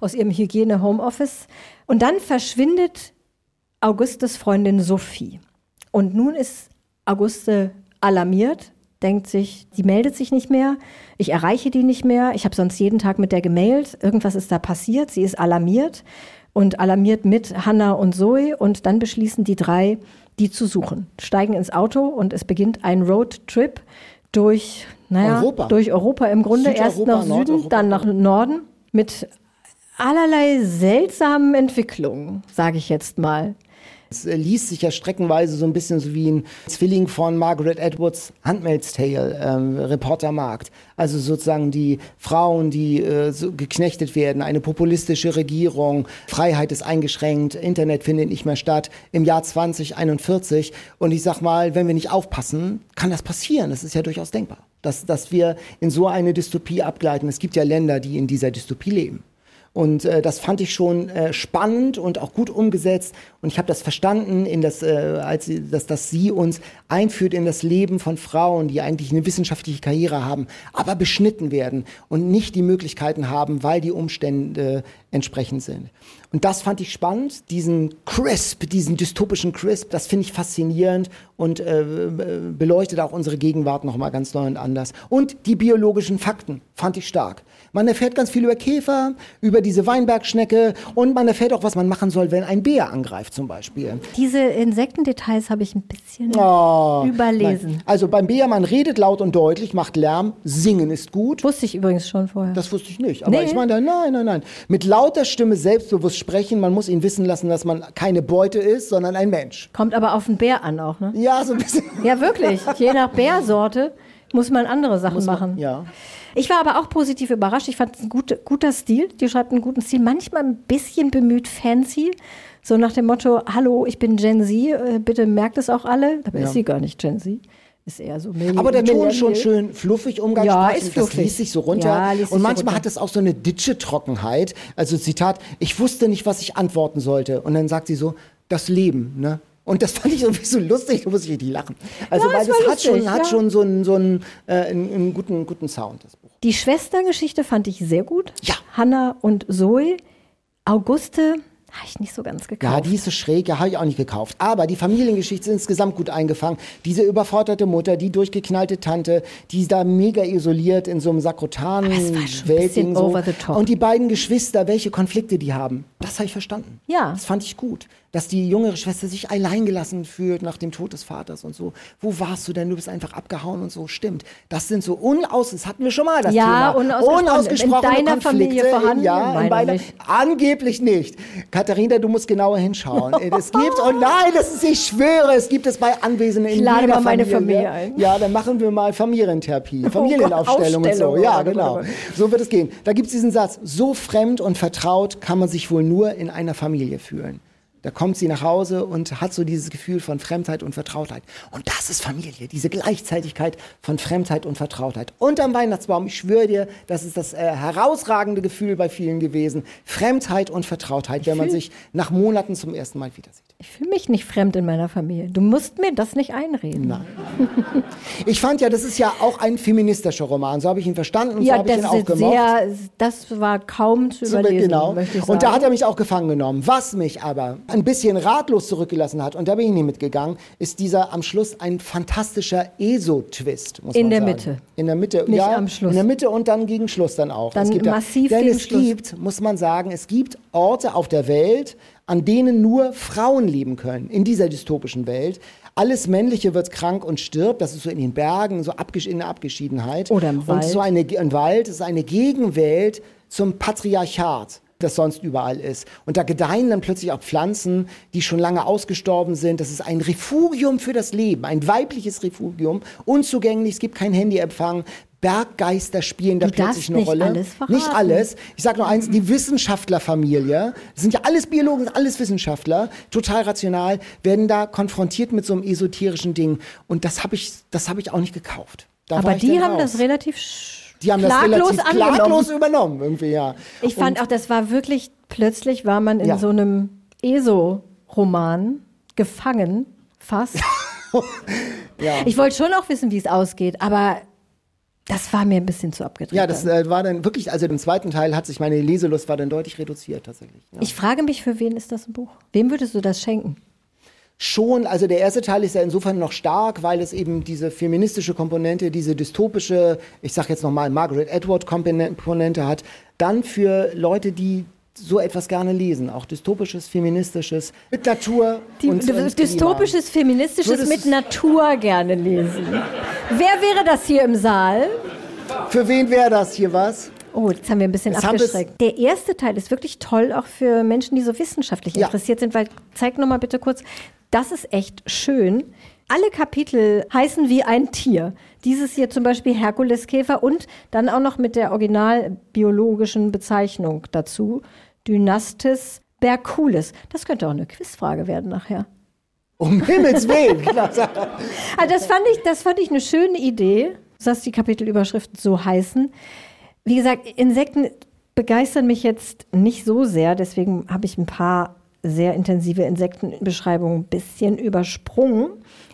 aus ihrem Hygiene-Homeoffice. Und dann verschwindet Augustes Freundin Sophie. Und nun ist Auguste alarmiert, denkt sich, die meldet sich nicht mehr, ich erreiche die nicht mehr, ich habe sonst jeden Tag mit der gemailt, irgendwas ist da passiert, sie ist alarmiert und alarmiert mit Hannah und Zoe und dann beschließen die drei, die zu suchen, steigen ins Auto und es beginnt ein Roadtrip durch, naja, Europa. durch Europa im Grunde, erst nach Süden, dann nach Norden mit allerlei seltsamen Entwicklungen, sage ich jetzt mal. Es äh, liest sich ja streckenweise so ein bisschen so wie ein Zwilling von Margaret Edwards Handmaid's Tale, ähm, Reportermarkt. Also sozusagen die Frauen, die äh, so geknechtet werden, eine populistische Regierung, Freiheit ist eingeschränkt, Internet findet nicht mehr statt im Jahr 2041. Und ich sag mal, wenn wir nicht aufpassen, kann das passieren. Das ist ja durchaus denkbar, dass, dass wir in so eine Dystopie abgleiten. Es gibt ja Länder, die in dieser Dystopie leben. Und äh, das fand ich schon äh, spannend und auch gut umgesetzt. Und ich habe das verstanden, in das, äh, als sie, dass, dass sie uns einführt in das Leben von Frauen, die eigentlich eine wissenschaftliche Karriere haben, aber beschnitten werden und nicht die Möglichkeiten haben, weil die Umstände entsprechend sind. Und das fand ich spannend, diesen Crisp, diesen dystopischen Crisp, das finde ich faszinierend und äh, beleuchtet auch unsere Gegenwart nochmal ganz neu und anders. Und die biologischen Fakten fand ich stark. Man erfährt ganz viel über Käfer, über diese Weinbergschnecke und man erfährt auch, was man machen soll, wenn ein Bär angreift zum Beispiel. Diese Insektendetails habe ich ein bisschen oh, überlesen. Nein. Also beim Bär, man redet laut und deutlich, macht Lärm, singen ist gut. Wusste ich übrigens schon vorher. Das wusste ich nicht. Aber nee. ich meine, nein, nein, nein. Mit lauter Stimme selbstbewusst sprechen, man muss ihn wissen lassen, dass man keine Beute ist, sondern ein Mensch. Kommt aber auf den Bär an auch, ne? Ja, so ein bisschen. Ja, wirklich. Je nach Bärsorte muss man andere Sachen man, machen. Ja. Ich war aber auch positiv überrascht. Ich fand es ein gut, guter Stil. Die schreibt einen guten Stil. Manchmal ein bisschen bemüht fancy. So nach dem Motto, hallo, ich bin Gen Z, äh, bitte merkt es auch alle. Dabei ja. ist sie gar nicht Gen Z. Ist eher so Milli Aber der Ton ist schon schön fluffig umgangssprachlich. Ja, ist fluffig. Das liest sich so runter. Ja, und manchmal so hat es auch so eine Ditsche-Trockenheit. Also Zitat, ich wusste nicht, was ich antworten sollte. Und dann sagt sie so, das Leben, ne? Und das fand ich irgendwie so lustig, da muss ich richtig lachen. Also, ja, weil das, hat, schon, hat schon so einen, so einen, äh, einen, einen guten, guten Sound, das Buch. Die Schwestergeschichte fand ich sehr gut. Ja. Hannah und Zoe. Auguste habe ich nicht so ganz gekauft. Ja, die ist so schräg, ja, habe ich auch nicht gekauft. Aber die Familiengeschichte ist insgesamt gut eingefangen. Diese überforderte Mutter, die durchgeknallte Tante, die ist da mega isoliert in so einem sakrotanen Weltding. So. Und die beiden Geschwister, welche Konflikte die haben, das habe ich verstanden. Ja. Das fand ich gut dass die jüngere Schwester sich alleingelassen fühlt nach dem Tod des Vaters und so. Wo warst du denn? Du bist einfach abgehauen und so. Stimmt. Das sind so unaus, das hatten wir schon mal das ja, Thema. Unausgesprochen. unausgesprochene in deiner Familie vorhanden? Ja, in meiner, nicht. angeblich nicht. Katharina, du musst genauer hinschauen. es gibt, oh nein, das ist, ich schwöre, es gibt es bei Anwesenden in ich lade mal meine Familie ein. Ja, dann machen wir mal Familientherapie, oh Familienaufstellung oh und so. Ja, genau. So wird es gehen. Da gibt es diesen Satz, so fremd und vertraut kann man sich wohl nur in einer Familie fühlen. Da kommt sie nach Hause und hat so dieses Gefühl von Fremdheit und Vertrautheit. Und das ist Familie, diese Gleichzeitigkeit von Fremdheit und Vertrautheit. Unterm Weihnachtsbaum, ich schwöre dir, das ist das äh, herausragende Gefühl bei vielen gewesen. Fremdheit und Vertrautheit, ich wenn man sich nach Monaten zum ersten Mal wieder sieht. Ich fühle mich nicht fremd in meiner Familie. Du musst mir das nicht einreden. Nein. ich fand ja, das ist ja auch ein feministischer Roman. So habe ich ihn verstanden und ja, so habe ich ihn auch gemocht. Sehr, das war kaum zu überlesen. Genau. Und da hat er mich auch gefangen genommen. Was mich aber ein bisschen ratlos zurückgelassen hat, und da bin ich nicht mitgegangen, ist dieser am Schluss ein fantastischer ESO-Twist. In der sagen. Mitte. In der Mitte, Nicht ja. am Schluss. In der Mitte und dann gegen Schluss dann auch. Dann es gibt massiv da, denn gegen es Schluss. gibt, muss man sagen, es gibt Orte auf der Welt, an denen nur Frauen leben können, in dieser dystopischen Welt. Alles Männliche wird krank und stirbt. Das ist so in den Bergen, so abgesch in der Abgeschiedenheit. Oder im Und Wald. so eine, ein Wald ist eine Gegenwelt zum Patriarchat das sonst überall ist. Und da gedeihen dann plötzlich auch Pflanzen, die schon lange ausgestorben sind. Das ist ein Refugium für das Leben, ein weibliches Refugium, unzugänglich, es gibt keinen Handyempfang. Berggeister spielen da Du plötzlich eine nicht Rolle. alles verraten. Nicht alles. Ich sage nur eins, die Wissenschaftlerfamilie, das sind ja alles Biologen, alles Wissenschaftler, total rational, werden da konfrontiert mit so einem esoterischen Ding. Und das habe ich, das habe ich auch nicht gekauft. Da Aber die haben raus. das relativ die haben das klaglos relativ angenommen. klaglos übernommen, irgendwie, ja. Ich fand auch, das war wirklich, plötzlich war man in Ja. so einem ESO-Roman gefangen, fast. Ja. Ich wollte schon auch wissen, wie es ausgeht, aber das war mir ein bisschen zu abgedreht. Ja, das äh, war dann wirklich, also im zweiten Teil hat sich meine Leselust war dann deutlich reduziert tatsächlich. Ja. Ich frage mich, für wen ist das ein Buch? Wem würdest du das schenken? Schon, also der erste Teil ist ja insofern noch stark, weil es eben diese feministische Komponente, diese dystopische, ich sag jetzt nochmal Margaret Atwood Komponente hat. Dann für Leute, die so etwas gerne lesen, auch dystopisches, feministisches, mit Natur Die, und, und dystopisches, feministisches Würdest- mit Natur gerne lesen. Wer wäre das hier im Saal? Für wen wäre das hier was? Oh, jetzt haben wir ein bisschen Jetzt abgeschreckt. Der erste Teil ist wirklich toll, auch für Menschen, die so wissenschaftlich Ja. interessiert sind, weil, zeig noch mal bitte kurz, das ist echt schön. Alle Kapitel heißen wie ein Tier. Dieses hier zum Beispiel Herkuleskäfer und dann auch noch mit der originalbiologischen Bezeichnung dazu, Dynastis berculis. Das könnte auch eine Quizfrage werden nachher. Um Himmels Willen. Also das fand ich, das fand ich eine schöne Idee, dass die Kapitelüberschriften so heißen. Wie gesagt, Insekten begeistern mich jetzt nicht so sehr, deswegen habe ich ein paar sehr intensive Insektenbeschreibungen ein bisschen übersprungen.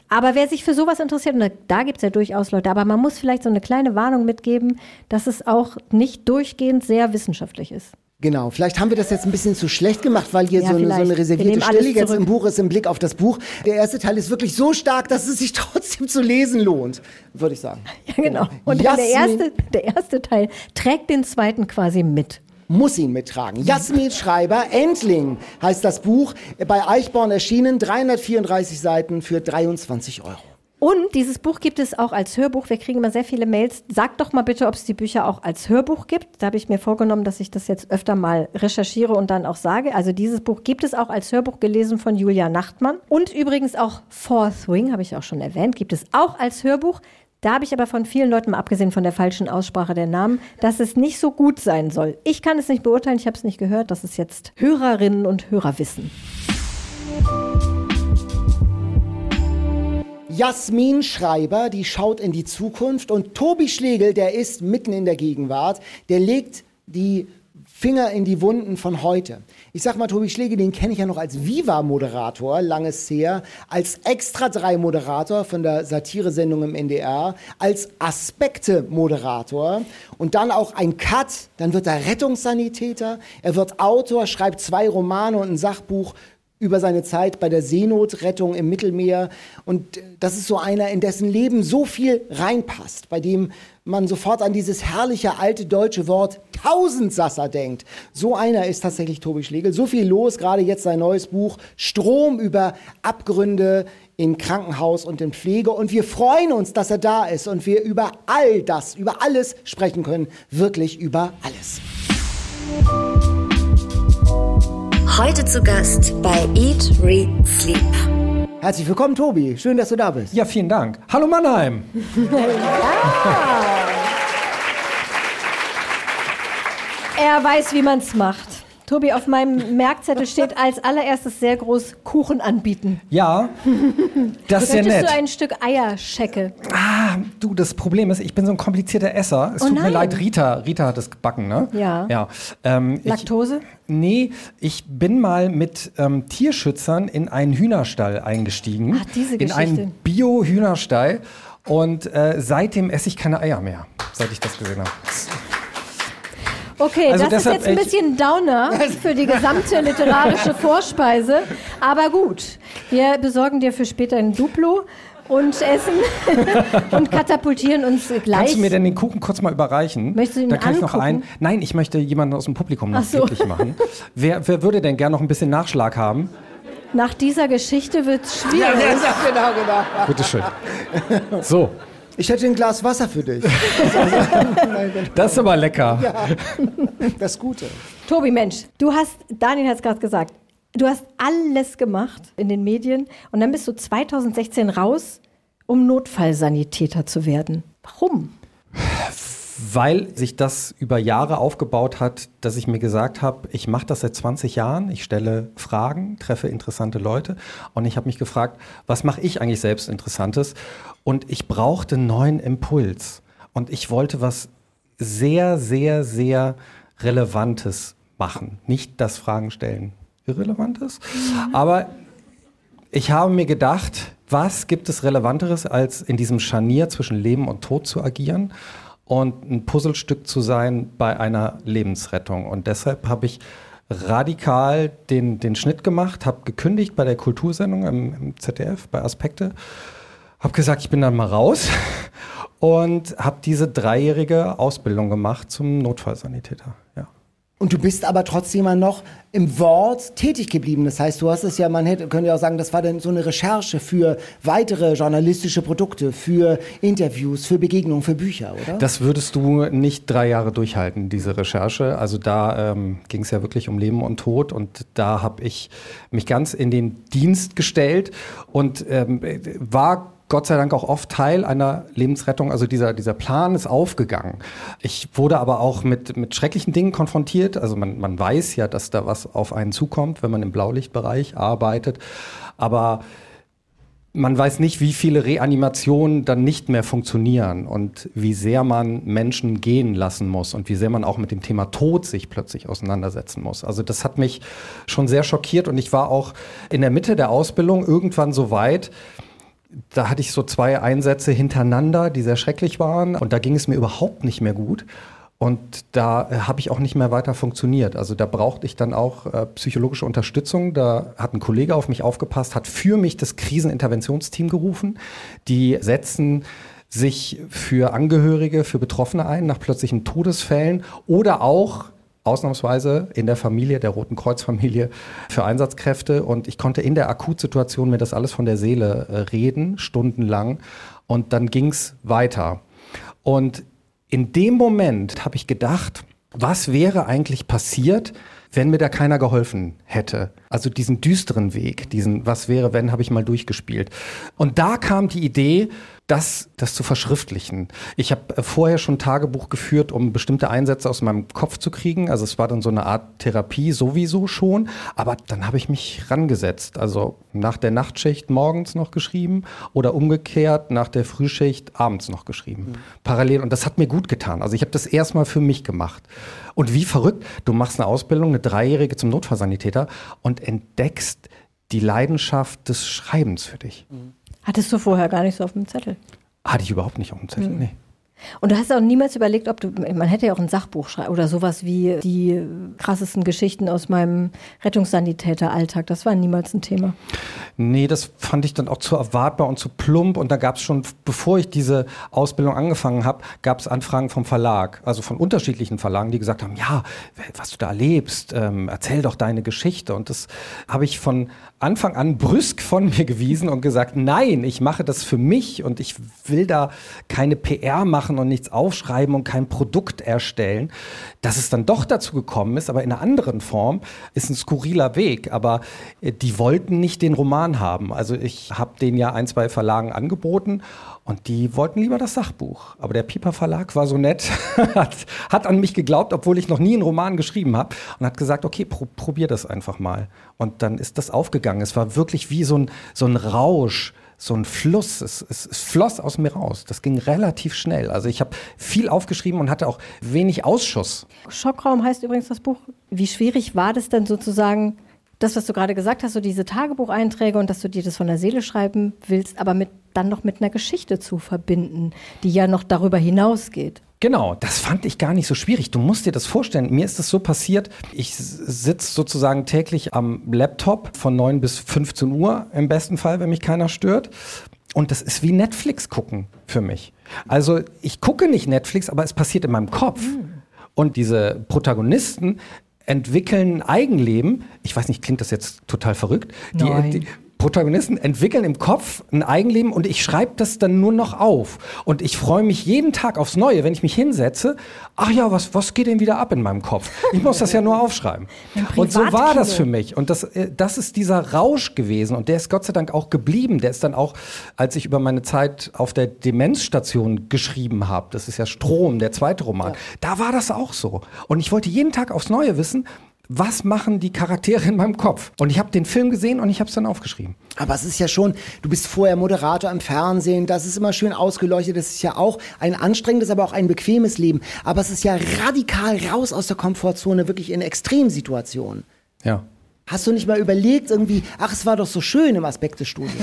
Aber wer sich für sowas interessiert, und da, da gibt es ja durchaus Leute, aber man muss vielleicht so eine kleine Warnung mitgeben, dass es auch nicht durchgehend sehr wissenschaftlich ist. Genau, vielleicht haben wir das jetzt ein bisschen zu schlecht gemacht, weil hier Ja, so, eine, so eine reservierte Stelle jetzt zurück. im Buch ist im Blick auf das Buch. Der erste Teil ist wirklich so stark, dass es sich trotzdem zu lesen lohnt, würde ich sagen. Ja, genau. Und dann der erste, der erste Teil trägt den zweiten quasi mit. muss ihn mittragen. Jasmin Schreiber, Endling heißt das Buch, bei Eichborn erschienen, 334 Seiten für 23 Euro. Und dieses Buch gibt es auch als Hörbuch. Wir kriegen immer sehr viele Mails. Sagt doch mal bitte, ob es die Bücher auch als Hörbuch gibt. Da habe ich mir vorgenommen, dass ich das jetzt öfter mal recherchiere und dann auch sage. Also dieses Buch gibt es auch als Hörbuch gelesen von Julia Nachtmann. Und übrigens auch Fourth Wing, habe ich auch schon erwähnt, gibt es auch als Hörbuch. Da habe ich aber von vielen Leuten, mal abgesehen von der falschen Aussprache der Namen, dass es nicht so gut sein soll. Ich kann es nicht beurteilen, ich habe es nicht gehört. Das ist jetzt Hörerinnen und Hörer wissen. Jasmin Schreiber, die schaut in die Zukunft und Tobi Schlegel, der ist mitten in der Gegenwart, der legt die Finger in die Wunden von heute. Ich sag mal, Tobi Schlegel, den kenne ich ja noch als Viva-Moderator, langes her, als Extra-3-Moderator von der Satiresendung im NDR, als Aspekte-Moderator und dann auch ein Cut, dann wird er Rettungssanitäter, er wird Autor, schreibt zwei Romane und ein Sachbuch über seine Zeit bei der Seenotrettung im Mittelmeer. Und äh, das ist so einer, in dessen Leben so viel reinpasst, bei dem man sofort an dieses herrliche alte deutsche Wort Tausendsasser denkt. So einer ist tatsächlich Tobi Schlegel. So viel los, gerade jetzt sein neues Buch Strom über Abgründe in Krankenhaus und in Pflege. Und wir freuen uns, dass er da ist und wir über all das, über alles sprechen können. Wirklich über alles. Heute zu Gast bei Eat, Read, Sleep. Herzlich willkommen, Tobi. Schön, dass du da bist. Ja, vielen Dank. Hallo Mannheim. Er weiß, wie man es macht. Tobi, auf meinem Merkzettel steht als allererstes sehr groß Kuchen anbieten. Ja, das ist ja nett. du ein Stück Eierschecke? Ah, du, das Problem ist, ich bin so ein komplizierter Esser. Es Oh tut mir nein. leid, Rita. Rita hat es gebacken, ne? Ja. ja. Ähm, ich, Laktose? nee, ich bin mal mit ähm, Tierschützern in einen Hühnerstall eingestiegen. Ach, diese In Geschichte. einen Bio-Hühnerstall. Und äh, seitdem esse ich keine Eier mehr, seit ich das gesehen habe. Okay, Also das deshalb ist jetzt ein bisschen Downer für die gesamte literarische Vorspeise. Aber gut, wir besorgen dir für später ein Duplo und essen und katapultieren uns gleich. Kannst du mir denn den Kuchen kurz mal überreichen? Möchtest du ihn da kann ich noch angucken? einen. Nein, ich möchte jemanden aus dem Publikum noch so. glücklich machen. Wer, wer würde denn gern noch ein bisschen Nachschlag haben? Nach dieser Geschichte wird es Ja, schwierig. ja, genau, genau. Bitteschön. So, Ich hätte ein Glas Wasser für dich. das ist aber lecker. Das Gute. Tobi, Mensch, du hast, Daniel hat es gerade gesagt, du hast alles gemacht in den Medien und dann bist du 2016 raus, um Notfallsanitäter zu werden. Warum? Weil sich das über Jahre aufgebaut hat, dass ich mir gesagt habe, ich mache das seit 20 Jahren, ich stelle Fragen, treffe interessante Leute und ich habe mich gefragt, was mache ich eigentlich selbst Interessantes? Und ich brauchte einen neuen Impuls und ich wollte was sehr, sehr, sehr Relevantes machen. Nicht das Fragen stellen Irrelevantes, aber ich habe mir gedacht, was gibt es Relevanteres, als in diesem Scharnier zwischen Leben und Tod zu agieren und ein Puzzlestück zu sein bei einer Lebensrettung. Und deshalb habe ich radikal den, den Schnitt gemacht, habe gekündigt bei der Kultursendung im, im ZDF, bei Aspekte, habe gesagt, ich bin dann mal raus und habe diese dreijährige Ausbildung gemacht zum Notfallsanitäter. Und du bist aber trotzdem immer noch im Wort tätig geblieben. Das heißt, du hast es ja, man hätte, könnte ja auch sagen, das war dann so eine Recherche für weitere journalistische Produkte, für Interviews, für Begegnungen, für Bücher, oder? Das würdest du nicht drei Jahre durchhalten, diese Recherche. Also da ähm, ging es ja wirklich um Leben und Tod und da habe ich mich ganz in den Dienst gestellt und ähm, war Gott sei Dank auch oft Teil einer Lebensrettung. Also dieser, dieser Plan ist aufgegangen. Ich wurde aber auch mit, mit schrecklichen Dingen konfrontiert. Also man, man weiß ja, dass da was auf einen zukommt, wenn man im Blaulichtbereich arbeitet. Aber man weiß nicht, wie viele Reanimationen dann nicht mehr funktionieren und wie sehr man Menschen gehen lassen muss und wie sehr man auch mit dem Thema Tod sich plötzlich auseinandersetzen muss. Also das hat mich schon sehr schockiert und ich war auch in der Mitte der Ausbildung irgendwann so weit, da hatte ich so zwei Einsätze hintereinander, die sehr schrecklich waren und da ging es mir überhaupt nicht mehr gut. Und da äh, habe ich auch nicht mehr weiter funktioniert. Also da brauchte ich dann auch äh, psychologische Unterstützung. Da hat ein Kollege auf mich aufgepasst, hat für mich das Kriseninterventionsteam gerufen. Die setzen sich für Angehörige, für Betroffene ein nach plötzlichen Todesfällen oder auch ausnahmsweise in der Familie, der Roten Kreuz-Familie, für Einsatzkräfte. Und ich konnte in der Akutsituation mir das alles von der Seele äh, reden, stundenlang. Und dann ging's weiter. Und in dem Moment habe ich gedacht, was wäre eigentlich passiert, wenn mir da keiner geholfen hätte? Also diesen düsteren Weg, diesen Was wäre, wenn, habe ich mal durchgespielt. Und da kam die Idee, das, das zu verschriftlichen. Ich habe äh, vorher schon Tagebuch geführt, um bestimmte Einsätze aus meinem Kopf zu kriegen. Also es war dann so eine Art Therapie sowieso schon. Aber dann habe ich mich rangesetzt. Also nach der Nachtschicht morgens noch geschrieben oder umgekehrt nach der Frühschicht abends noch geschrieben. Parallel. Und das hat mir gut getan. Also ich habe das erstmal für mich gemacht. Und wie verrückt, du machst eine Ausbildung, eine Dreijährige zum Notfallsanitäter und entdeckst die Leidenschaft des Schreibens für dich. Hattest du vorher gar nicht so auf dem Zettel. Hatte ich überhaupt nicht auf dem Zettel, nee. Und du hast auch niemals überlegt, ob du, man hätte ja auch ein Sachbuch schreiben oder sowas wie die krassesten Geschichten aus meinem Rettungssanitäteralltag. Das war niemals ein Thema. Nee, das fand ich dann auch zu erwartbar und zu plump. Und da gab es schon, bevor ich diese Ausbildung angefangen habe, gab es Anfragen vom Verlag, also von unterschiedlichen Verlagen, die gesagt haben, ja, was du da erlebst, ähm, erzähl doch deine Geschichte. Und das habe ich von Anfang an brüsk von mir gewiesen und gesagt, nein, ich mache das für mich und ich will da keine PR machen und nichts aufschreiben und kein Produkt erstellen. Dass es dann doch dazu gekommen ist, aber in einer anderen Form, ist ein skurriler Weg. Aber äh, die wollten nicht den Roman haben. Also ich habe den ja ein, zwei Verlagen angeboten und die wollten lieber das Sachbuch. Aber der Piper Verlag war so nett, hat, hat an mich geglaubt, obwohl ich noch nie einen Roman geschrieben habe und hat gesagt, okay, pro, probier das einfach mal. Und dann ist das aufgegangen. Es war wirklich wie so ein, so ein Rausch, so ein Fluss. Es, es, es floss aus mir raus. Das ging relativ schnell. Also ich habe viel aufgeschrieben und hatte auch wenig Ausschuss. Schockraum heißt übrigens das Buch. Wie schwierig war das denn sozusagen, das, was du gerade gesagt hast, so diese Tagebucheinträge und dass du dir das von der Seele schreiben willst, aber mit, dann noch mit einer Geschichte zu verbinden, die ja noch darüber hinausgeht? Genau, das fand ich gar nicht so schwierig. Du musst dir das vorstellen. Mir ist es so passiert, ich sitze sozusagen täglich am Laptop von 9 bis 15 Uhr im besten Fall, wenn mich keiner stört. Und das ist wie Netflix gucken für mich. Also ich gucke nicht Netflix, aber es passiert in meinem Kopf. Und diese Protagonisten entwickeln Eigenleben. Ich weiß nicht, klingt das jetzt total verrückt? Die, die Protagonisten entwickeln im Kopf ein Eigenleben und ich schreibe das dann nur noch auf. Und ich freue mich jeden Tag aufs Neue, wenn ich mich hinsetze. Ach ja, was, was geht denn wieder ab in meinem Kopf? Ich muss das ja nur aufschreiben. Und so war das für mich. Und das, äh, das ist dieser Rausch gewesen. Und der ist Gott sei Dank auch geblieben. Der ist dann auch, als ich über meine Zeit auf der Demenzstation geschrieben habe, das ist ja Strom, der zweite Roman, da war das auch so. Und ich wollte jeden Tag aufs Neue wissen, was machen die Charaktere in meinem Kopf? Und ich habe den Film gesehen und ich habe es dann aufgeschrieben. Aber es ist ja schon, du bist vorher Moderator im Fernsehen, das ist immer schön ausgeleuchtet, das ist ja auch ein anstrengendes, aber auch ein bequemes Leben. Aber es ist ja radikal raus aus der Komfortzone, wirklich in Extremsituationen. Ja. Hast du nicht mal überlegt, irgendwie, ach, es war doch so schön im Aspektestudio.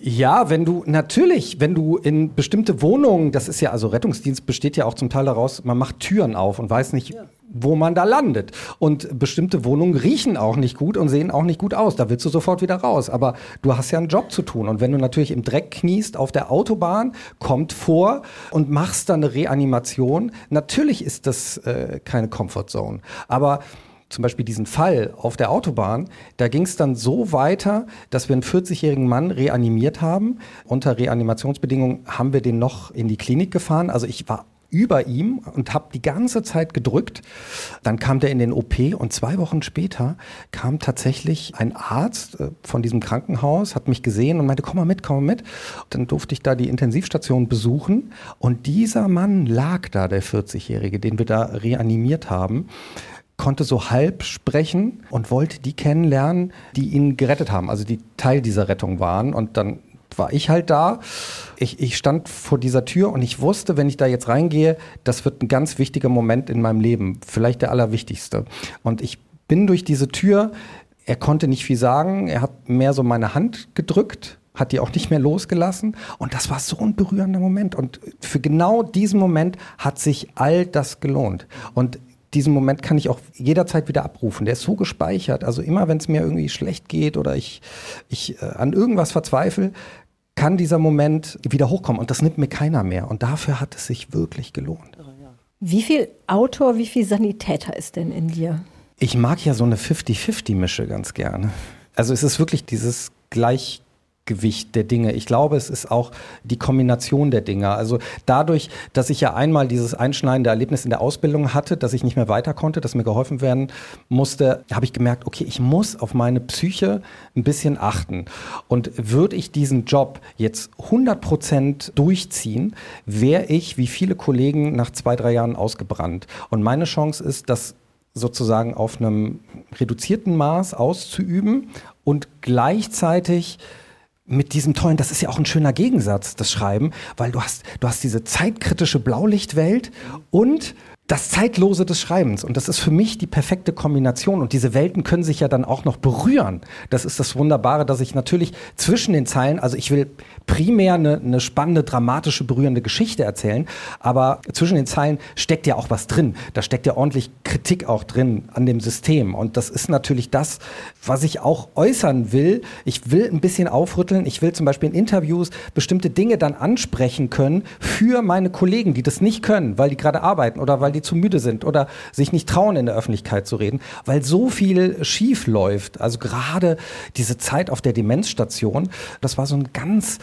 Ja, wenn du natürlich, wenn du in bestimmte Wohnungen, das ist ja also Rettungsdienst besteht ja auch zum Teil daraus, man macht Türen auf und weiß nicht, wo man da landet. Und bestimmte Wohnungen riechen auch nicht gut und sehen auch nicht gut aus. Da willst du sofort wieder raus. Aber du hast ja einen Job zu tun. Und wenn du natürlich im Dreck kniest auf der Autobahn, kommt vor und machst dann eine Reanimation, natürlich ist das äh, keine Comfortzone. Aber zum Beispiel diesen Fall auf der Autobahn, da ging es dann so weiter, dass wir einen 40-jährigen Mann reanimiert haben. Unter Reanimationsbedingungen haben wir den noch in die Klinik gefahren. Also ich war über ihm und habe die ganze Zeit gedrückt. Dann kam der in den OP und zwei Wochen später kam tatsächlich ein Arzt äh, von diesem Krankenhaus, hat mich gesehen und meinte, komm mal mit, komm mal mit. Dann durfte ich da die Intensivstation besuchen und dieser Mann lag da, der 40-Jährige, den wir da reanimiert haben konnte so halb sprechen und wollte die kennenlernen, die ihn gerettet haben, also die Teil dieser Rettung waren. Und dann war ich halt da. Ich, ich stand vor dieser Tür und ich wusste, wenn ich da jetzt reingehe, das wird ein ganz wichtiger Moment in meinem Leben, vielleicht der allerwichtigste. Und ich bin durch diese Tür, er konnte nicht viel sagen, er hat mehr so meine Hand gedrückt hat die auch nicht mehr losgelassen. Und das war so ein berührender Moment. Und für genau diesen Moment hat sich all das gelohnt. Und diesen Moment kann ich auch jederzeit wieder abrufen. Der ist so gespeichert. Also immer, wenn es mir irgendwie schlecht geht oder ich, ich äh, an irgendwas verzweifle, kann dieser Moment wieder hochkommen. Und das nimmt mir keiner mehr. Und dafür hat es sich wirklich gelohnt. Wie viel Autor, wie viel Sanitäter ist denn in dir? Ich mag ja so eine 50-50-Mische ganz gerne. Also es ist wirklich dieses Gleichgewicht der Dinge. Ich glaube, es ist auch die Kombination der Dinge. Also dadurch, dass ich ja einmal dieses einschneidende Erlebnis in der Ausbildung hatte, dass ich nicht mehr weiter konnte, dass mir geholfen werden musste, habe ich gemerkt, okay, ich muss auf meine Psyche ein bisschen achten. Und würde ich diesen Job jetzt 100 Prozent durchziehen, wäre ich, wie viele Kollegen, nach zwei, drei Jahren ausgebrannt. Und meine Chance ist, dass sozusagen auf einem reduzierten Maß auszuüben und gleichzeitig mit diesem tollen, das ist ja auch ein schöner Gegensatz, das Schreiben, weil du hast, du hast diese zeitkritische Blaulichtwelt und das Zeitlose des Schreibens. Und das ist für mich die perfekte Kombination. Und diese Welten können sich ja dann auch noch berühren. Das ist das Wunderbare, dass ich natürlich zwischen den Zeilen, also ich will primär eine, eine spannende, dramatische, berührende Geschichte erzählen, aber zwischen den Zeilen steckt ja auch was drin. Da steckt ja ordentlich Kritik auch drin an dem System. Und das ist natürlich das, was ich auch äußern will. Ich will ein bisschen aufrütteln. Ich will zum Beispiel in Interviews bestimmte Dinge dann ansprechen können für meine Kollegen, die das nicht können, weil die gerade arbeiten oder weil die zu müde sind oder sich nicht trauen, in der Öffentlichkeit zu reden, weil so viel schief läuft. Also gerade diese Zeit auf der Demenzstation, das war so ein ganz,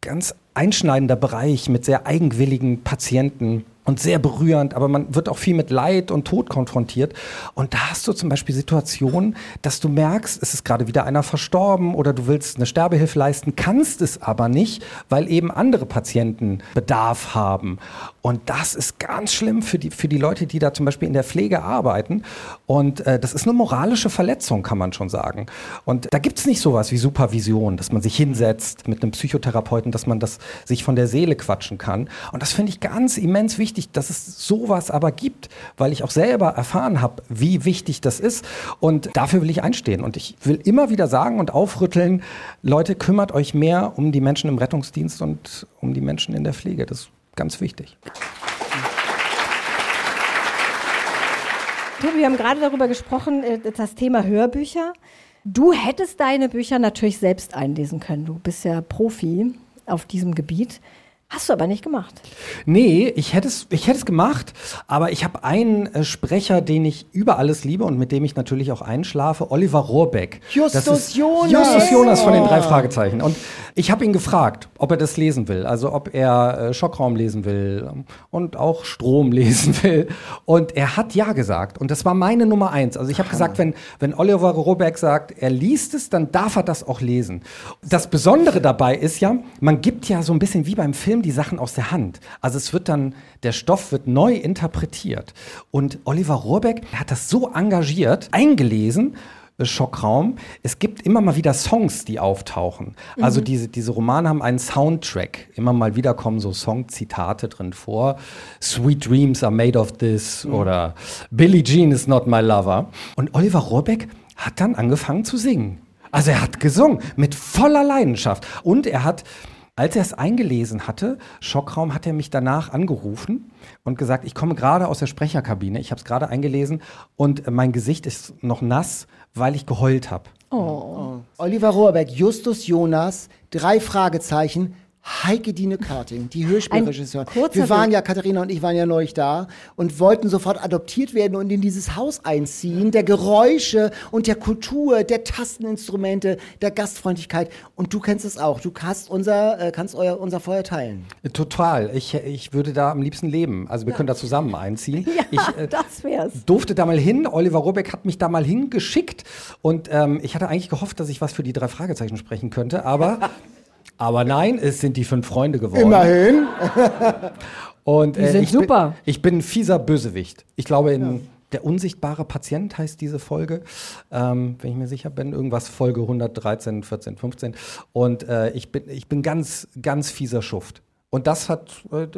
ganz einschneidender Bereich mit sehr eigenwilligen Patienten und sehr berührend, aber man wird auch viel mit Leid und Tod konfrontiert. Und da hast du zum Beispiel Situationen, dass du merkst, es ist gerade wieder einer verstorben oder du willst eine Sterbehilfe leisten, kannst es aber nicht, weil eben andere Patienten Bedarf haben. Und das ist ganz schlimm für die, für die Leute, die da zum Beispiel in der Pflege arbeiten. Und äh, das ist eine moralische Verletzung, kann man schon sagen. Und da gibt es nicht sowas wie Supervision, dass man sich hinsetzt mit einem Psychotherapeuten, dass man das sich von der Seele quatschen kann. Und das finde ich ganz immens wichtig, dass es sowas aber gibt, weil ich auch selber erfahren habe, wie wichtig das ist. Und dafür will ich einstehen. Und ich will immer wieder sagen und aufrütteln, Leute, kümmert euch mehr um die Menschen im Rettungsdienst und um die Menschen in der Pflege. Das ganz wichtig. Tobi, wir haben gerade darüber gesprochen, äh, das Thema Hörbücher. Du hättest deine Bücher natürlich selbst einlesen können. Du bist ja Profi auf diesem Gebiet. Hast du aber nicht gemacht. Nee, ich hätte es, ich hätte es gemacht, aber ich habe einen äh, Sprecher, den ich über alles liebe und mit dem ich natürlich auch einschlafe, Oliver Rohrbeck. Justus Das ist Jonas. Justus Jonas von den drei. Fragezeichen. Und ich habe ihn gefragt, ob er das lesen will, also ob er äh, Schockraum lesen will und auch Strom lesen will. Und er hat ja gesagt. Und das war meine Nummer eins. Also ich habe gesagt, wenn, wenn Oliver Rohrbeck sagt, er liest es, dann darf er das auch lesen. Das Besondere dabei ist ja, man gibt ja so ein bisschen wie beim Film die Sachen aus der Hand. Also es wird dann, der Stoff wird neu interpretiert. Und Oliver Rohrbeck hat das so engagiert, eingelesen, äh, Schockraum. Es gibt immer mal wieder Songs, die auftauchen. Also Mhm. diese, diese Romane haben einen Soundtrack. Immer mal wieder kommen so Songzitate drin vor. Sweet Dreams are made of this oder Billie Jean is not my lover. Und Oliver Rohrbeck hat dann angefangen zu singen. Also er hat gesungen mit voller Leidenschaft. Und er hat, als er es eingelesen hatte, Schockraum, hat er mich danach angerufen und gesagt, ich komme gerade aus der Sprecherkabine, ich habe es gerade eingelesen und äh, mein Gesicht ist noch nass, weil ich geheult habe. Oh. Oliver Rohrbeck, Justus Jonas, drei Fragezeichen, Heike Dine Karting, die Hörspielregisseurin. Wir waren ja, Katharina und ich waren ja neulich da und wollten sofort adoptiert werden und in dieses Haus einziehen, der Geräusche und der Kultur, der Tasteninstrumente, der Gastfreundlichkeit. Und du kennst es auch. Du kannst unser, äh, kannst euer, unser Feuer teilen. Total. Ich, ich würde da am liebsten leben. Also wir können da zusammen einziehen. ich äh, das wär's. durfte da mal hin. Oliver Robeck hat mich da mal hingeschickt. Und ähm, ich hatte eigentlich gehofft, dass ich was für die drei Fragezeichen sprechen könnte. Aber, aber nein, es sind die fünf Freunde geworden. Immerhin. Und, Die sind ich super. Bin, ich bin ein fieser Bösewicht. Ich glaube, in Der unsichtbare Patient heißt diese Folge, ähm, wenn ich mir sicher bin, irgendwas Folge 113, 14, 15. Und äh, ich, bin, ich bin ganz, ganz fieser Schuft. Und das hat, äh,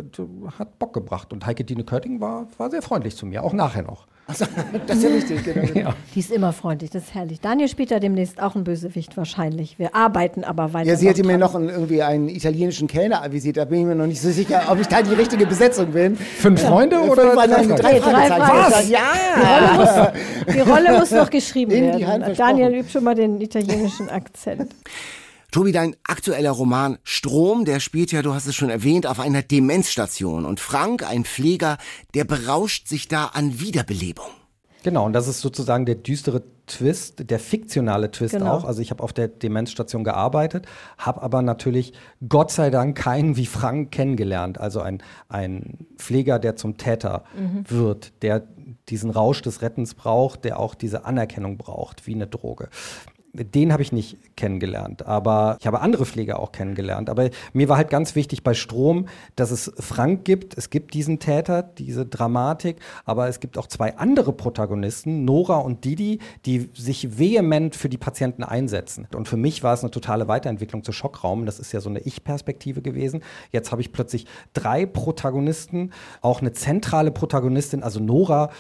hat Bock gebracht. Und Heike Dine Körting war, war sehr freundlich zu mir, auch nachher noch. Das ist ja wichtig, genau. Ja. Die ist immer freundlich, das ist herrlich. Daniel spielt da demnächst auch ein Bösewicht wahrscheinlich. Wir arbeiten aber weiter. Ja, sie hätte mir noch einen, irgendwie einen italienischen Kellner avisiert. Da bin ich mir noch nicht so sicher, ob ich da die richtige Besetzung bin. Fünf Freunde Äh, oder fünf, drei drei Fragezeichen? Fragezeichen. Was? Ja! Die Rolle, muss, die Rolle muss noch geschrieben In die werden. Hand Daniel übt schon mal den italienischen Akzent. Tobi, dein aktueller Roman Strom, der spielt ja, du hast es schon erwähnt, auf einer Demenzstation. Und Frank, ein Pfleger, der berauscht sich da an Wiederbelebung. Genau, und das ist sozusagen der düstere Twist, der fiktionale Twist Genau. auch. Also ich habe auf der Demenzstation gearbeitet, habe aber natürlich Gott sei Dank keinen wie Frank kennengelernt. Also ein, ein Pfleger, der zum Täter Mhm. wird, der diesen Rausch des Rettens braucht, der auch diese Anerkennung braucht, wie eine Droge. Den habe ich nicht kennengelernt, aber ich habe andere Pfleger auch kennengelernt. Aber mir war halt ganz wichtig bei Strom, dass es Frank gibt. Es gibt diesen Täter, diese Dramatik, aber es gibt auch zwei andere Protagonisten, Nora und Didi, die sich vehement für die Patienten einsetzen. Und für mich war es eine totale Weiterentwicklung zu Schockraum. Das ist ja so eine Ich-Perspektive gewesen. Jetzt habe ich plötzlich drei Protagonisten, auch eine zentrale Protagonistin, also Nora,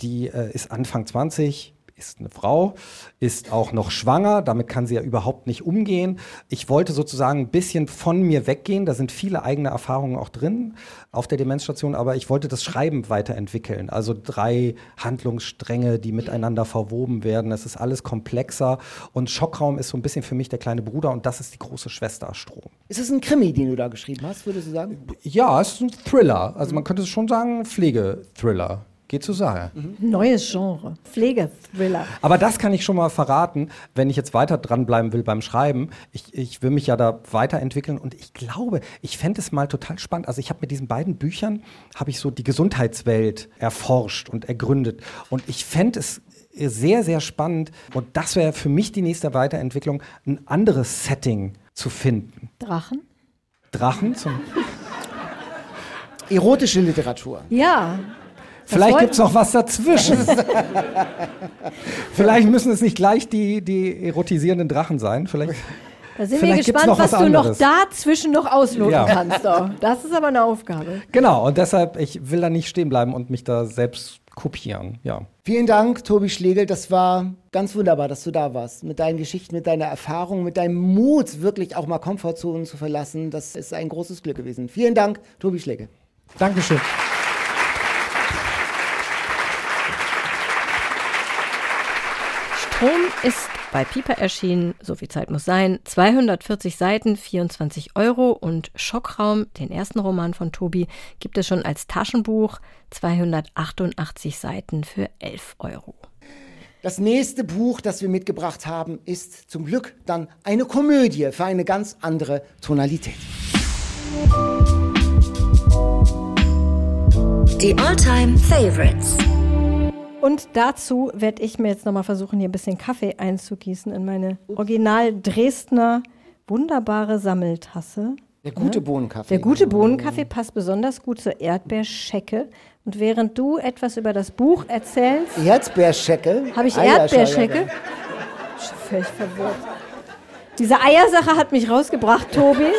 die äh, ist Anfang 20, ist eine Frau, ist auch noch schwanger, damit kann sie ja überhaupt nicht umgehen. Ich wollte sozusagen ein bisschen von mir weggehen, da sind viele eigene Erfahrungen auch drin auf der Demenzstation, aber ich wollte das Schreiben weiterentwickeln. Also drei Handlungsstränge, die miteinander verwoben werden. Es ist alles komplexer und Schockraum ist so ein bisschen für mich der kleine Bruder und das ist die große Schwester Strom. Ist es ein Krimi, den du da geschrieben hast, würdest du sagen? Ja, es ist ein Thriller. Also man könnte schon sagen, Pflegethriller. Geht zur Sache. Neues Genre. Pflegethriller. Aber das kann ich schon mal verraten, wenn ich jetzt weiter dranbleiben will beim Schreiben. Ich, ich will mich ja da weiterentwickeln und ich glaube, ich fände es mal total spannend. Also ich habe mit diesen beiden Büchern, habe ich so die Gesundheitswelt erforscht und ergründet. Und ich fände es sehr, sehr spannend und das wäre für mich die nächste Weiterentwicklung, ein anderes Setting zu finden. Drachen? Drachen zum... Erotische Literatur. Ja. Vielleicht gibt es noch was dazwischen. Vielleicht müssen es nicht gleich die, die erotisierenden Drachen sein. Vielleicht, Da sind vielleicht wir gespannt, was, was du noch dazwischen noch ausloten Ja. kannst. Doch. Das ist aber eine Aufgabe. Genau, und deshalb, ich will da nicht stehen bleiben und mich da selbst kopieren, ja. Vielen Dank, Tobi Schlegel. Das war ganz wunderbar, dass du da warst. Mit deinen Geschichten, mit deiner Erfahrung, mit deinem Mut, wirklich auch mal Komfortzonen zu verlassen. Das ist ein großes Glück gewesen. Vielen Dank, Tobi Schlegel. Dankeschön. Strom ist bei Piper erschienen, so viel Zeit muss sein, 240 Seiten, 24 Euro und Schockraum, den ersten Roman von Tobi, gibt es schon als Taschenbuch, 288 Seiten für 11 Euro. Das nächste Buch, das wir mitgebracht haben, ist zum Glück dann eine Komödie für eine ganz andere Tonalität. Die Alltime Favorites. Und dazu werde ich mir jetzt nochmal versuchen, hier ein bisschen Kaffee einzugießen in meine original Dresdner wunderbare Sammeltasse. Der gute Bohnenkaffee. Der gute Bohnenkaffee passt besonders gut zur Erdbeerschecke. Und während du etwas über das Buch erzählst, Erdbeerschecke. habe ich. Erdbeerschecke. Völlig verwirrt. Diese Eiersache hat mich rausgebracht, Tobi.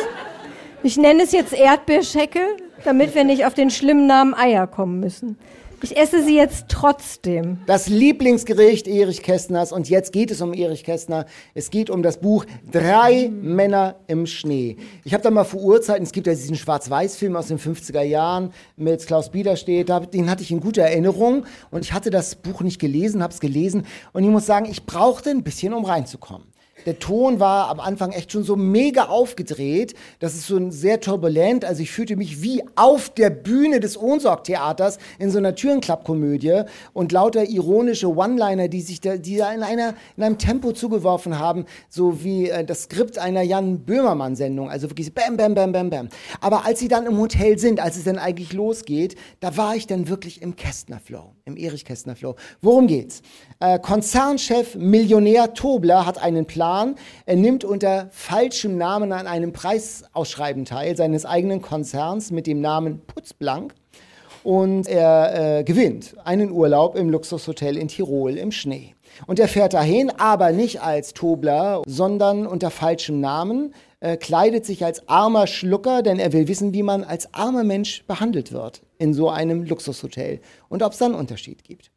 Ich nenne es jetzt Erdbeerschecke, damit wir nicht auf den schlimmen Namen Eier kommen müssen. Ich esse sie jetzt trotzdem. Das Lieblingsgericht Erich Kästners und jetzt geht es um Erich Kästner. Es geht um das Buch Drei Männer im Schnee. Ich habe da mal vor Urzeiten, es gibt ja diesen Schwarz-Weiß-Film aus den 50er Jahren mit Klaus Biederstedt, den hatte ich in guter Erinnerung und ich hatte das Buch nicht gelesen, habe es gelesen und ich muss sagen, ich brauchte ein bisschen, um reinzukommen. Der Ton war am Anfang echt schon so mega aufgedreht. Das ist so ein sehr turbulent. Also ich fühlte mich wie auf der Bühne des Ohnsorg-Theaters in so einer Türenklappkomödie und lauter ironische One-Liner, die sich da, die da in, einer, in einem Tempo zugeworfen haben, so wie äh, das Skript einer Jan Böhmermann-Sendung. Also wirklich so bam, bam, bam, bam, bam. Aber als sie dann im Hotel sind, als es dann eigentlich losgeht, da war ich dann wirklich im Kästner-Flow, im Erich Kästner-Flow. Worum geht's? Äh, Konzernchef Millionär Tobler hat einen Plan. Er nimmt unter falschem Namen an einem Preisausschreiben teil seines eigenen Konzerns mit dem Namen Putzblank. Und er äh, gewinnt einen Urlaub im Luxushotel in Tirol im Schnee. Und er fährt dahin, aber nicht als Tobler, sondern unter falschem Namen, äh, kleidet sich als armer Schlucker, denn er will wissen, wie man als armer Mensch behandelt wird in so einem Luxushotel und ob es da einen Unterschied gibt.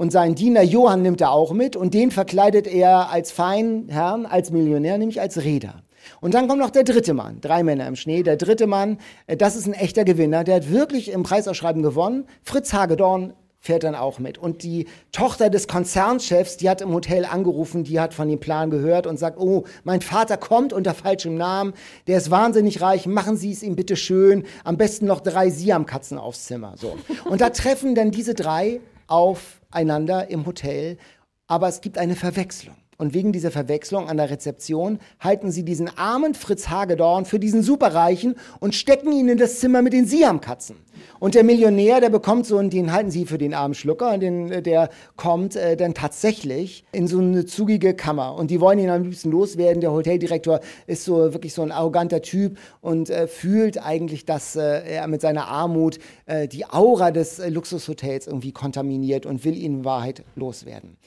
Und seinen Diener Johann nimmt er auch mit und den verkleidet er als Feinherrn, als Millionär, nämlich als Reeder. Und dann kommt noch der dritte Mann, drei Männer im Schnee. Der dritte Mann, äh, das ist ein echter Gewinner, der hat wirklich im Preisausschreiben gewonnen. Fritz Hagedorn fährt dann auch mit. Und die Tochter des Konzernchefs, die hat im Hotel angerufen, die hat von dem Plan gehört und sagt, oh, mein Vater kommt unter falschem Namen, der ist wahnsinnig reich, machen Sie es ihm bitte schön, am besten noch drei Siamkatzen aufs Zimmer. So. Und da treffen dann diese drei aufeinander im Hotel, aber es gibt eine Verwechslung. Und wegen dieser Verwechslung an der Rezeption halten sie diesen armen Fritz Hagedorn für diesen Superreichen und stecken ihn in das Zimmer mit den Siamkatzen. Und der Millionär, der bekommt so, und den halten sie für den armen Schlucker, und den, der kommt äh, dann tatsächlich in so eine zugige Kammer. Und die wollen ihn am liebsten loswerden. Der Hoteldirektor ist so wirklich so ein arroganter Typ und äh, fühlt eigentlich, dass äh, er mit seiner Armut äh, die Aura des äh, Luxushotels irgendwie kontaminiert und will ihn in Wahrheit loswerden.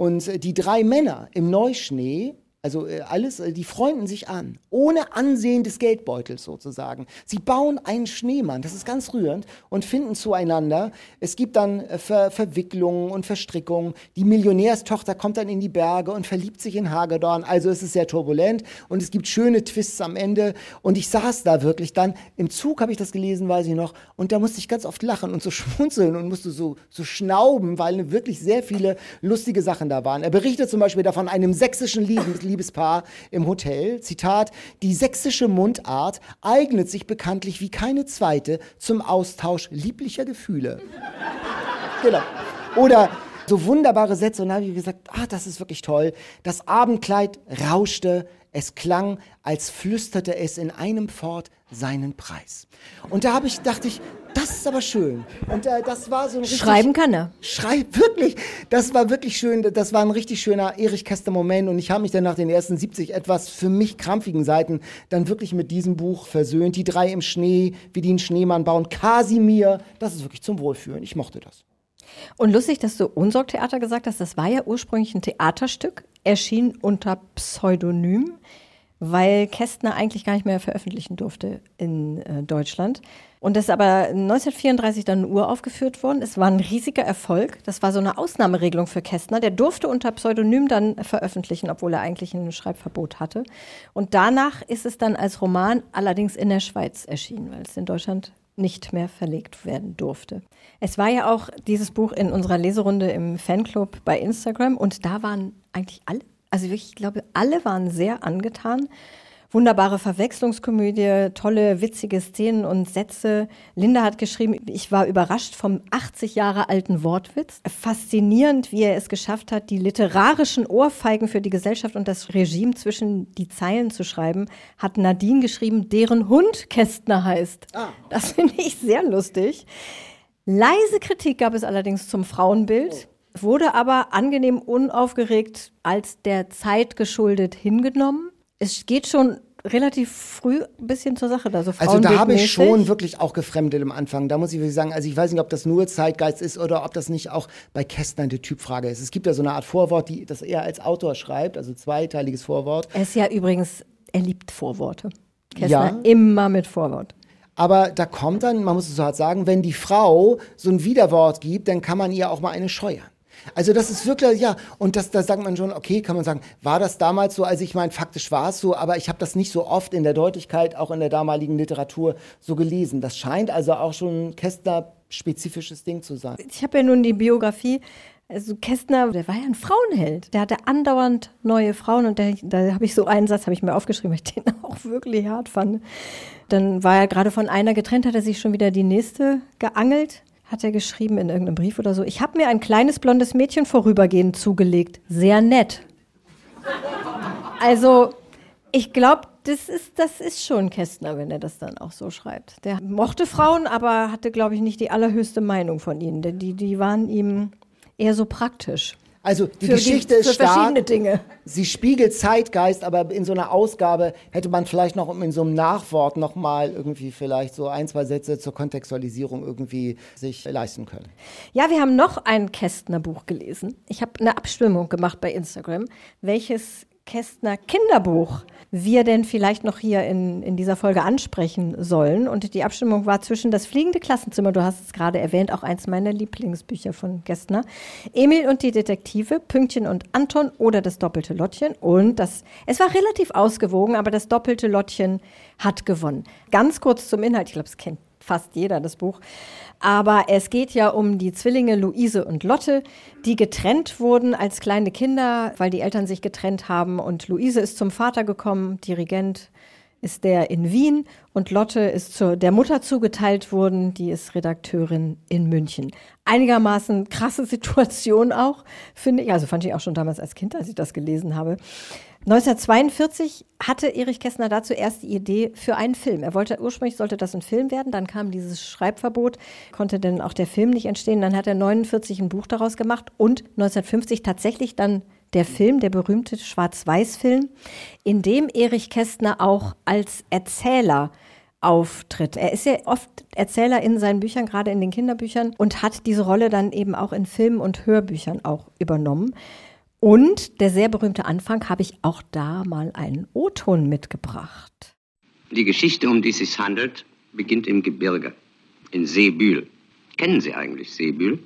Und äh, die drei Männer im Neuschnee, also äh, alles, äh, die freunden sich an, ohne Ansehen des Geldbeutels sozusagen. Sie bauen einen Schneemann, das ist ganz rührend, und finden zueinander. Es gibt dann äh, Ver Verwicklungen und Verstrickungen. Die Millionärstochter kommt dann in die Berge und verliebt sich in Hagedorn. Also es ist sehr turbulent und es gibt schöne Twists am Ende. Und ich saß da wirklich dann, im Zug habe ich das gelesen, weiß ich noch, und da musste ich ganz oft lachen und so schmunzeln und musste so, so schnauben, weil wirklich sehr viele lustige Sachen da waren. Er berichtet zum Beispiel davon einem sächsischen Liebes Liebespaar im Hotel. Zitat, die sächsische Mundart eignet sich bekanntlich wie keine zweite zum Austausch lieblicher Gefühle. genau. Oder so wunderbare Sätze und da habe ich gesagt, ah, das ist wirklich toll. Das Abendkleid rauschte, es klang, als flüsterte es in einem fort seinen Preis. Und da habe ich, dachte ich, das ist aber schön. Und äh, das war so ein richtig, Schreiben kann er. Schreib, wirklich. Das war wirklich schön. Das war ein richtig schöner Erich Kästner Moment. Und ich habe mich dann nach den ersten 70 etwas für mich krampfigen Seiten dann wirklich mit diesem Buch versöhnt. Die drei im Schnee, wie die einen Schneemann bauen. Kasimir, das ist wirklich zum Wohlfühlen. Ich mochte das. Und lustig, dass du Unsorgtheater gesagt hast. Das war ja ursprünglich ein Theaterstück, erschien unter Pseudonym. weil Kästner eigentlich gar nicht mehr veröffentlichen durfte in äh, Deutschland. Und das ist aber 1934 dann uraufgeführt worden. Es war ein riesiger Erfolg. Das war so eine Ausnahmeregelung für Kästner. Der durfte unter Pseudonym dann veröffentlichen, obwohl er eigentlich ein Schreibverbot hatte. Und danach ist es dann als Roman allerdings in der Schweiz erschienen, weil es in Deutschland nicht mehr verlegt werden durfte. Es war ja auch dieses Buch in unserer Leserunde im Fanclub bei Instagram und da waren eigentlich alle, also wirklich, ich glaube, alle waren sehr angetan wunderbare Verwechslungskomödie, tolle, witzige Szenen und Sätze. Linda hat geschrieben, ich war überrascht vom 80 Jahre alten Wortwitz. Faszinierend, wie er es geschafft hat, die literarischen Ohrfeigen für die Gesellschaft und das Regime zwischen die Zeilen zu schreiben, hat Nadine geschrieben, deren Hund Kästner heißt. Ah. Das finde ich sehr lustig. Leise Kritik gab es allerdings zum Frauenbild wurde aber angenehm unaufgeregt als der Zeit geschuldet hingenommen es geht schon relativ früh ein bisschen zur Sache da. So also da habe ich schon wirklich auch gefremdet am Anfang. Da muss ich wirklich sagen, also ich weiß nicht, ob das nur Zeitgeist ist oder ob das nicht auch bei Kästner eine Typfrage ist. Es gibt ja so eine Art Vorwort, die das er als Autor schreibt, also zweiteiliges Vorwort. Er ist ja übrigens, er liebt Vorworte. Kästner ja. immer mit Vorwort. Aber da kommt dann, man muss es so hart sagen, wenn die Frau so ein Widerwort gibt, dann kann man ihr auch mal eine scheuern. Also das ist wirklich, ja, und das, da sagt man schon, okay, kann man sagen, war das damals so, also ich meine, faktisch war es so, aber ich habe das nicht so oft in der Deutlichkeit, auch in der damaligen Literatur so gelesen. Das scheint also auch schon ein Kästner-spezifisches Ding zu sein. Ich habe ja nun die Biografie also Kästner, der war ja ein Frauenheld. Der hatte andauernd neue Frauen und der, da habe ich so einen Satz, habe ich mir aufgeschrieben, weil ich den auch wirklich hart fand. Dann war er gerade von einer getrennt, hat er sich schon wieder die nächste geangelt hat er geschrieben in irgendeinem Brief oder so, ich habe mir ein kleines blondes Mädchen vorübergehend zugelegt. Sehr nett. Also, ich glaube, das ist, das ist schon Kästner, wenn er das dann auch so schreibt. Der mochte Frauen, aber hatte, glaube ich, nicht die allerhöchste Meinung von ihnen. Denn die, die waren ihm eher so praktisch. Also die für Geschichte die, ist stark. Dinge. Sie spiegelt Zeitgeist, aber in so einer Ausgabe hätte man vielleicht noch in so einem Nachwort noch mal irgendwie vielleicht so ein, zwei Sätze zur Kontextualisierung irgendwie sich leisten können. Ja, wir haben noch ein Kästner Buch gelesen. Ich habe eine Abstimmung gemacht bei Instagram, welches Kästner Kinderbuch wir denn vielleicht noch hier in, in dieser Folge ansprechen sollen. Und die Abstimmung war zwischen Das fliegende Klassenzimmer, du hast es gerade erwähnt, auch eins meiner Lieblingsbücher von Kästner, Emil und die Detektive, Pünktchen und Anton oder Das doppelte Lottchen. Und das, es war relativ ausgewogen, aber das doppelte Lottchen hat gewonnen. Ganz kurz zum Inhalt, ich glaube, es kennt fast jeder das Buch. Aber es geht ja um die Zwillinge Luise und Lotte, die getrennt wurden als kleine Kinder, weil die Eltern sich getrennt haben. Und Luise ist zum Vater gekommen, Dirigent ist der in Wien und Lotte ist zur der Mutter zugeteilt worden, die ist Redakteurin in München. Einigermaßen krasse Situation auch, finde ich. Also fand ich auch schon damals als Kind, als ich das gelesen habe. 1942 hatte Erich Kästner dazu erst die Idee für einen Film. Er wollte, ursprünglich sollte das ein Film werden, dann kam dieses Schreibverbot, konnte dann auch der Film nicht entstehen. Dann hat er 49 ein Buch daraus gemacht und 1950 tatsächlich dann der Film, der berühmte Schwarz-Weiß-Film, in dem Erich Kästner auch als Erzähler auftritt. Er ist ja oft Erzähler in seinen Büchern, gerade in den Kinderbüchern, und hat diese Rolle dann eben auch in Filmen und Hörbüchern auch übernommen. Und der sehr berühmte Anfang habe ich auch da mal einen O-Ton mitgebracht. Die Geschichte, um die es sich handelt, beginnt im Gebirge, in Seebühl. Kennen Sie eigentlich Seebühl?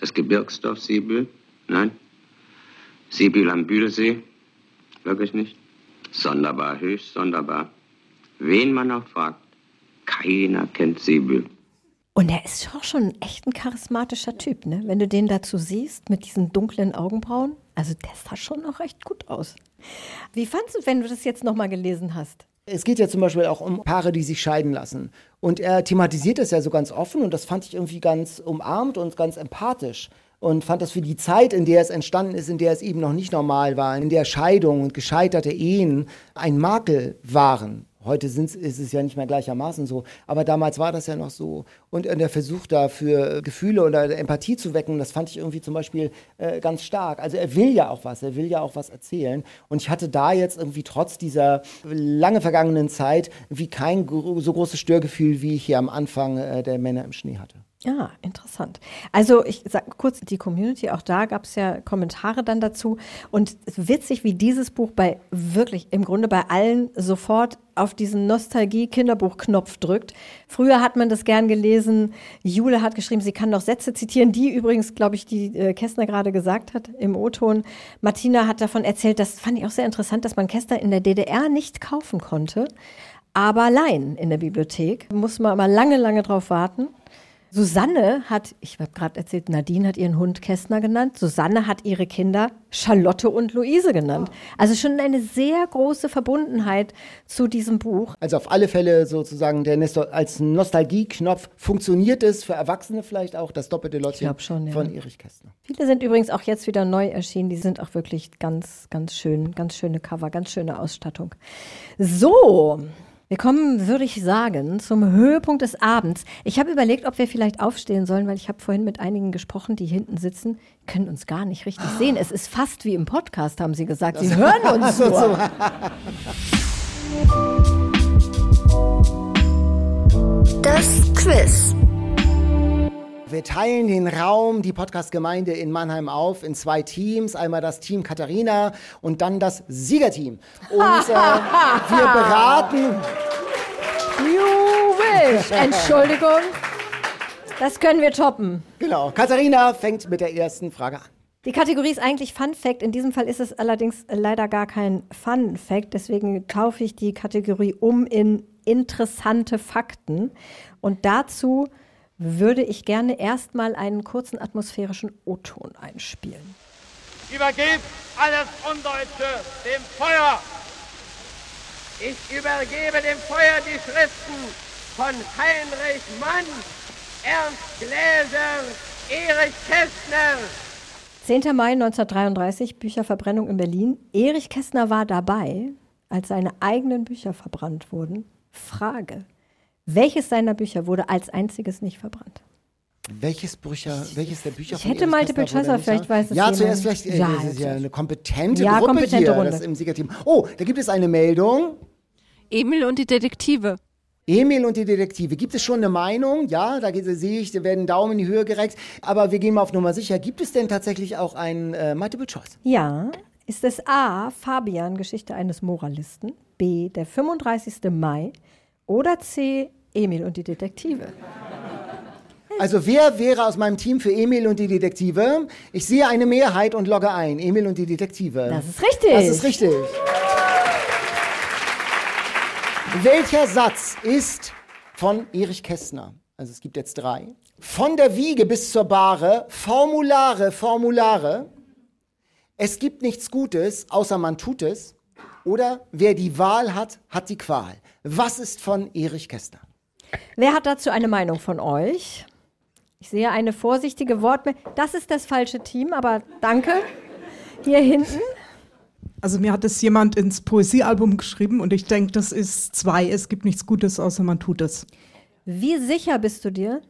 Das Gebirgsdorf Seebühl? Nein? Seebühl am Bühlsee? Wirklich nicht? Sonderbar, höchst sonderbar. Wen man auch fragt, keiner kennt Seebühl. Und er ist auch schon echt ein charismatischer Typ, ne? Wenn du den dazu siehst mit diesen dunklen Augenbrauen. Also der sah schon noch recht gut aus. Wie fandest du, wenn du das jetzt nochmal gelesen hast? Es geht ja zum Beispiel auch um Paare, die sich scheiden lassen. Und er thematisiert das ja so ganz offen und das fand ich irgendwie ganz umarmt und ganz empathisch. Und fand das für die Zeit, in der es entstanden ist, in der es eben noch nicht normal war, in der Scheidung und gescheiterte Ehen ein Makel waren. Heute sind, ist es ja nicht mehr gleichermaßen so, aber damals war das ja noch so. Und der Versuch dafür Gefühle oder Empathie zu wecken, das fand ich irgendwie zum Beispiel äh, ganz stark. Also er will ja auch was, er will ja auch was erzählen. Und ich hatte da jetzt irgendwie trotz dieser lange vergangenen Zeit wie kein so großes Störgefühl, wie ich hier am Anfang äh, der Männer im Schnee hatte. Ja, interessant. Also ich sage kurz, die Community, auch da gab es ja Kommentare dann dazu. Und witzig, wie dieses Buch bei wirklich im Grunde bei allen sofort auf diesen Nostalgie-Kinderbuch-Knopf drückt. Früher hat man das gern gelesen. Jule hat geschrieben, sie kann noch Sätze zitieren, die übrigens, glaube ich, die äh, Kästner gerade gesagt hat im O-Ton. Martina hat davon erzählt, das fand ich auch sehr interessant, dass man Kästner in der DDR nicht kaufen konnte, aber leihen in der Bibliothek. Muss man aber lange, lange drauf warten. Susanne hat, ich habe gerade erzählt, Nadine hat ihren Hund Kästner genannt. Susanne hat ihre Kinder Charlotte und Luise genannt. Also schon eine sehr große Verbundenheit zu diesem Buch. Also auf alle Fälle sozusagen der Nesto als Nostalgieknopf funktioniert es für Erwachsene vielleicht auch das doppelte Lottchen schon, ja. von Erich Kästner. Viele sind übrigens auch jetzt wieder neu erschienen. Die sind auch wirklich ganz, ganz schön, ganz schöne Cover, ganz schöne Ausstattung. So. Wir kommen, würde ich sagen, zum Höhepunkt des Abends. Ich habe überlegt, ob wir vielleicht aufstehen sollen, weil ich habe vorhin mit einigen gesprochen, die hinten sitzen, können uns gar nicht richtig sehen. Es ist fast wie im Podcast, haben sie gesagt. Sie hören uns nur. Das Quiz. Wir teilen den Raum, die Podcast-Gemeinde in Mannheim auf in zwei Teams. Einmal das Team Katharina und dann das Siegerteam. Und äh, wir beraten. You wish. Entschuldigung. Das können wir toppen. Genau. Katharina fängt mit der ersten Frage an. Die Kategorie ist eigentlich Fun Fact. In diesem Fall ist es allerdings leider gar kein Fun Fact. Deswegen taufe ich die Kategorie um in interessante Fakten. Und dazu würde ich gerne erstmal einen kurzen atmosphärischen O-Ton einspielen. Übergebt alles Undeutsche dem Feuer. Ich übergebe dem Feuer die Schriften von Heinrich Mann, Ernst Gläser, Erich Kästner. 10. Mai 1933, Bücherverbrennung in Berlin. Erich Kästner war dabei, als seine eigenen Bücher verbrannt wurden. Frage. Welches seiner Bücher wurde als einziges nicht verbrannt? Welches, Bücher, welches der Bücher Ich von hätte Erich Multiple Choice, aber vielleicht weiß es Ja, jemand. zuerst vielleicht, äh, Ja, das ist ja eine kompetente Ja, Gruppe kompetente hier Runde. das im Siegerteam. Oh, da gibt es eine Meldung. Emil und die Detektive. Emil und die Detektive. Gibt es schon eine Meinung? Ja, da geht- sehe ich, da werden Daumen in die Höhe gereckt. Aber wir gehen mal auf Nummer sicher. Gibt es denn tatsächlich auch ein äh, Multiple Choice? Ja. Ist es A. Fabian, Geschichte eines Moralisten? B. Der 35. Mai? Oder C. Emil und die Detektive? Also wer wäre aus meinem Team für Emil und die Detektive? Ich sehe eine Mehrheit und logge ein. Emil und die Detektive. Das ist richtig. Das ist richtig. Welcher Satz ist von Erich Kästner? Also es gibt jetzt drei. Von der Wiege bis zur Bahre, Formulare, Formulare. Es gibt nichts Gutes, außer man tut es. Oder wer die Wahl hat, hat die Qual. Was ist von Erich Kästner? Wer hat dazu eine Meinung von euch? Ich sehe eine vorsichtige Wortmeldung. Das ist das falsche Team, aber danke. Hier hinten. Also mir hat es jemand ins Poesiealbum geschrieben und ich denke, das ist zwei. Es gibt nichts Gutes, außer man tut es. Wie sicher bist du dir?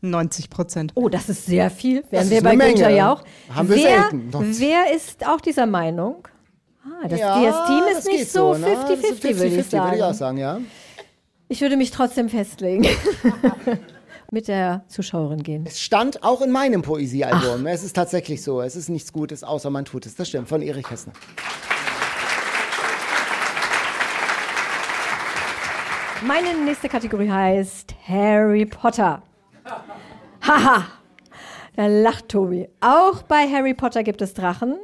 90 Prozent. Oh, das ist sehr viel. Das Wären ist wir bei. Günther ja auch. Haben wir wer, selten. Sonst- wer ist auch dieser Meinung? Ah, das, Ja, das Team das ist nicht geht so ne? Das 50-50, ist würde ich 50-50, würde ich auch sagen. sagen, ja. Ich würde mich trotzdem festlegen. Mit der Zuschauerin gehen. Es stand auch in meinem Poesiealbum. Es ist tatsächlich so. Es ist nichts Gutes, außer man tut es. Das stimmt, von Erich Kästner. Meine nächste Kategorie heißt Harry Potter. Haha, da lacht Tobi. Auch bei Harry Potter gibt es Drachen.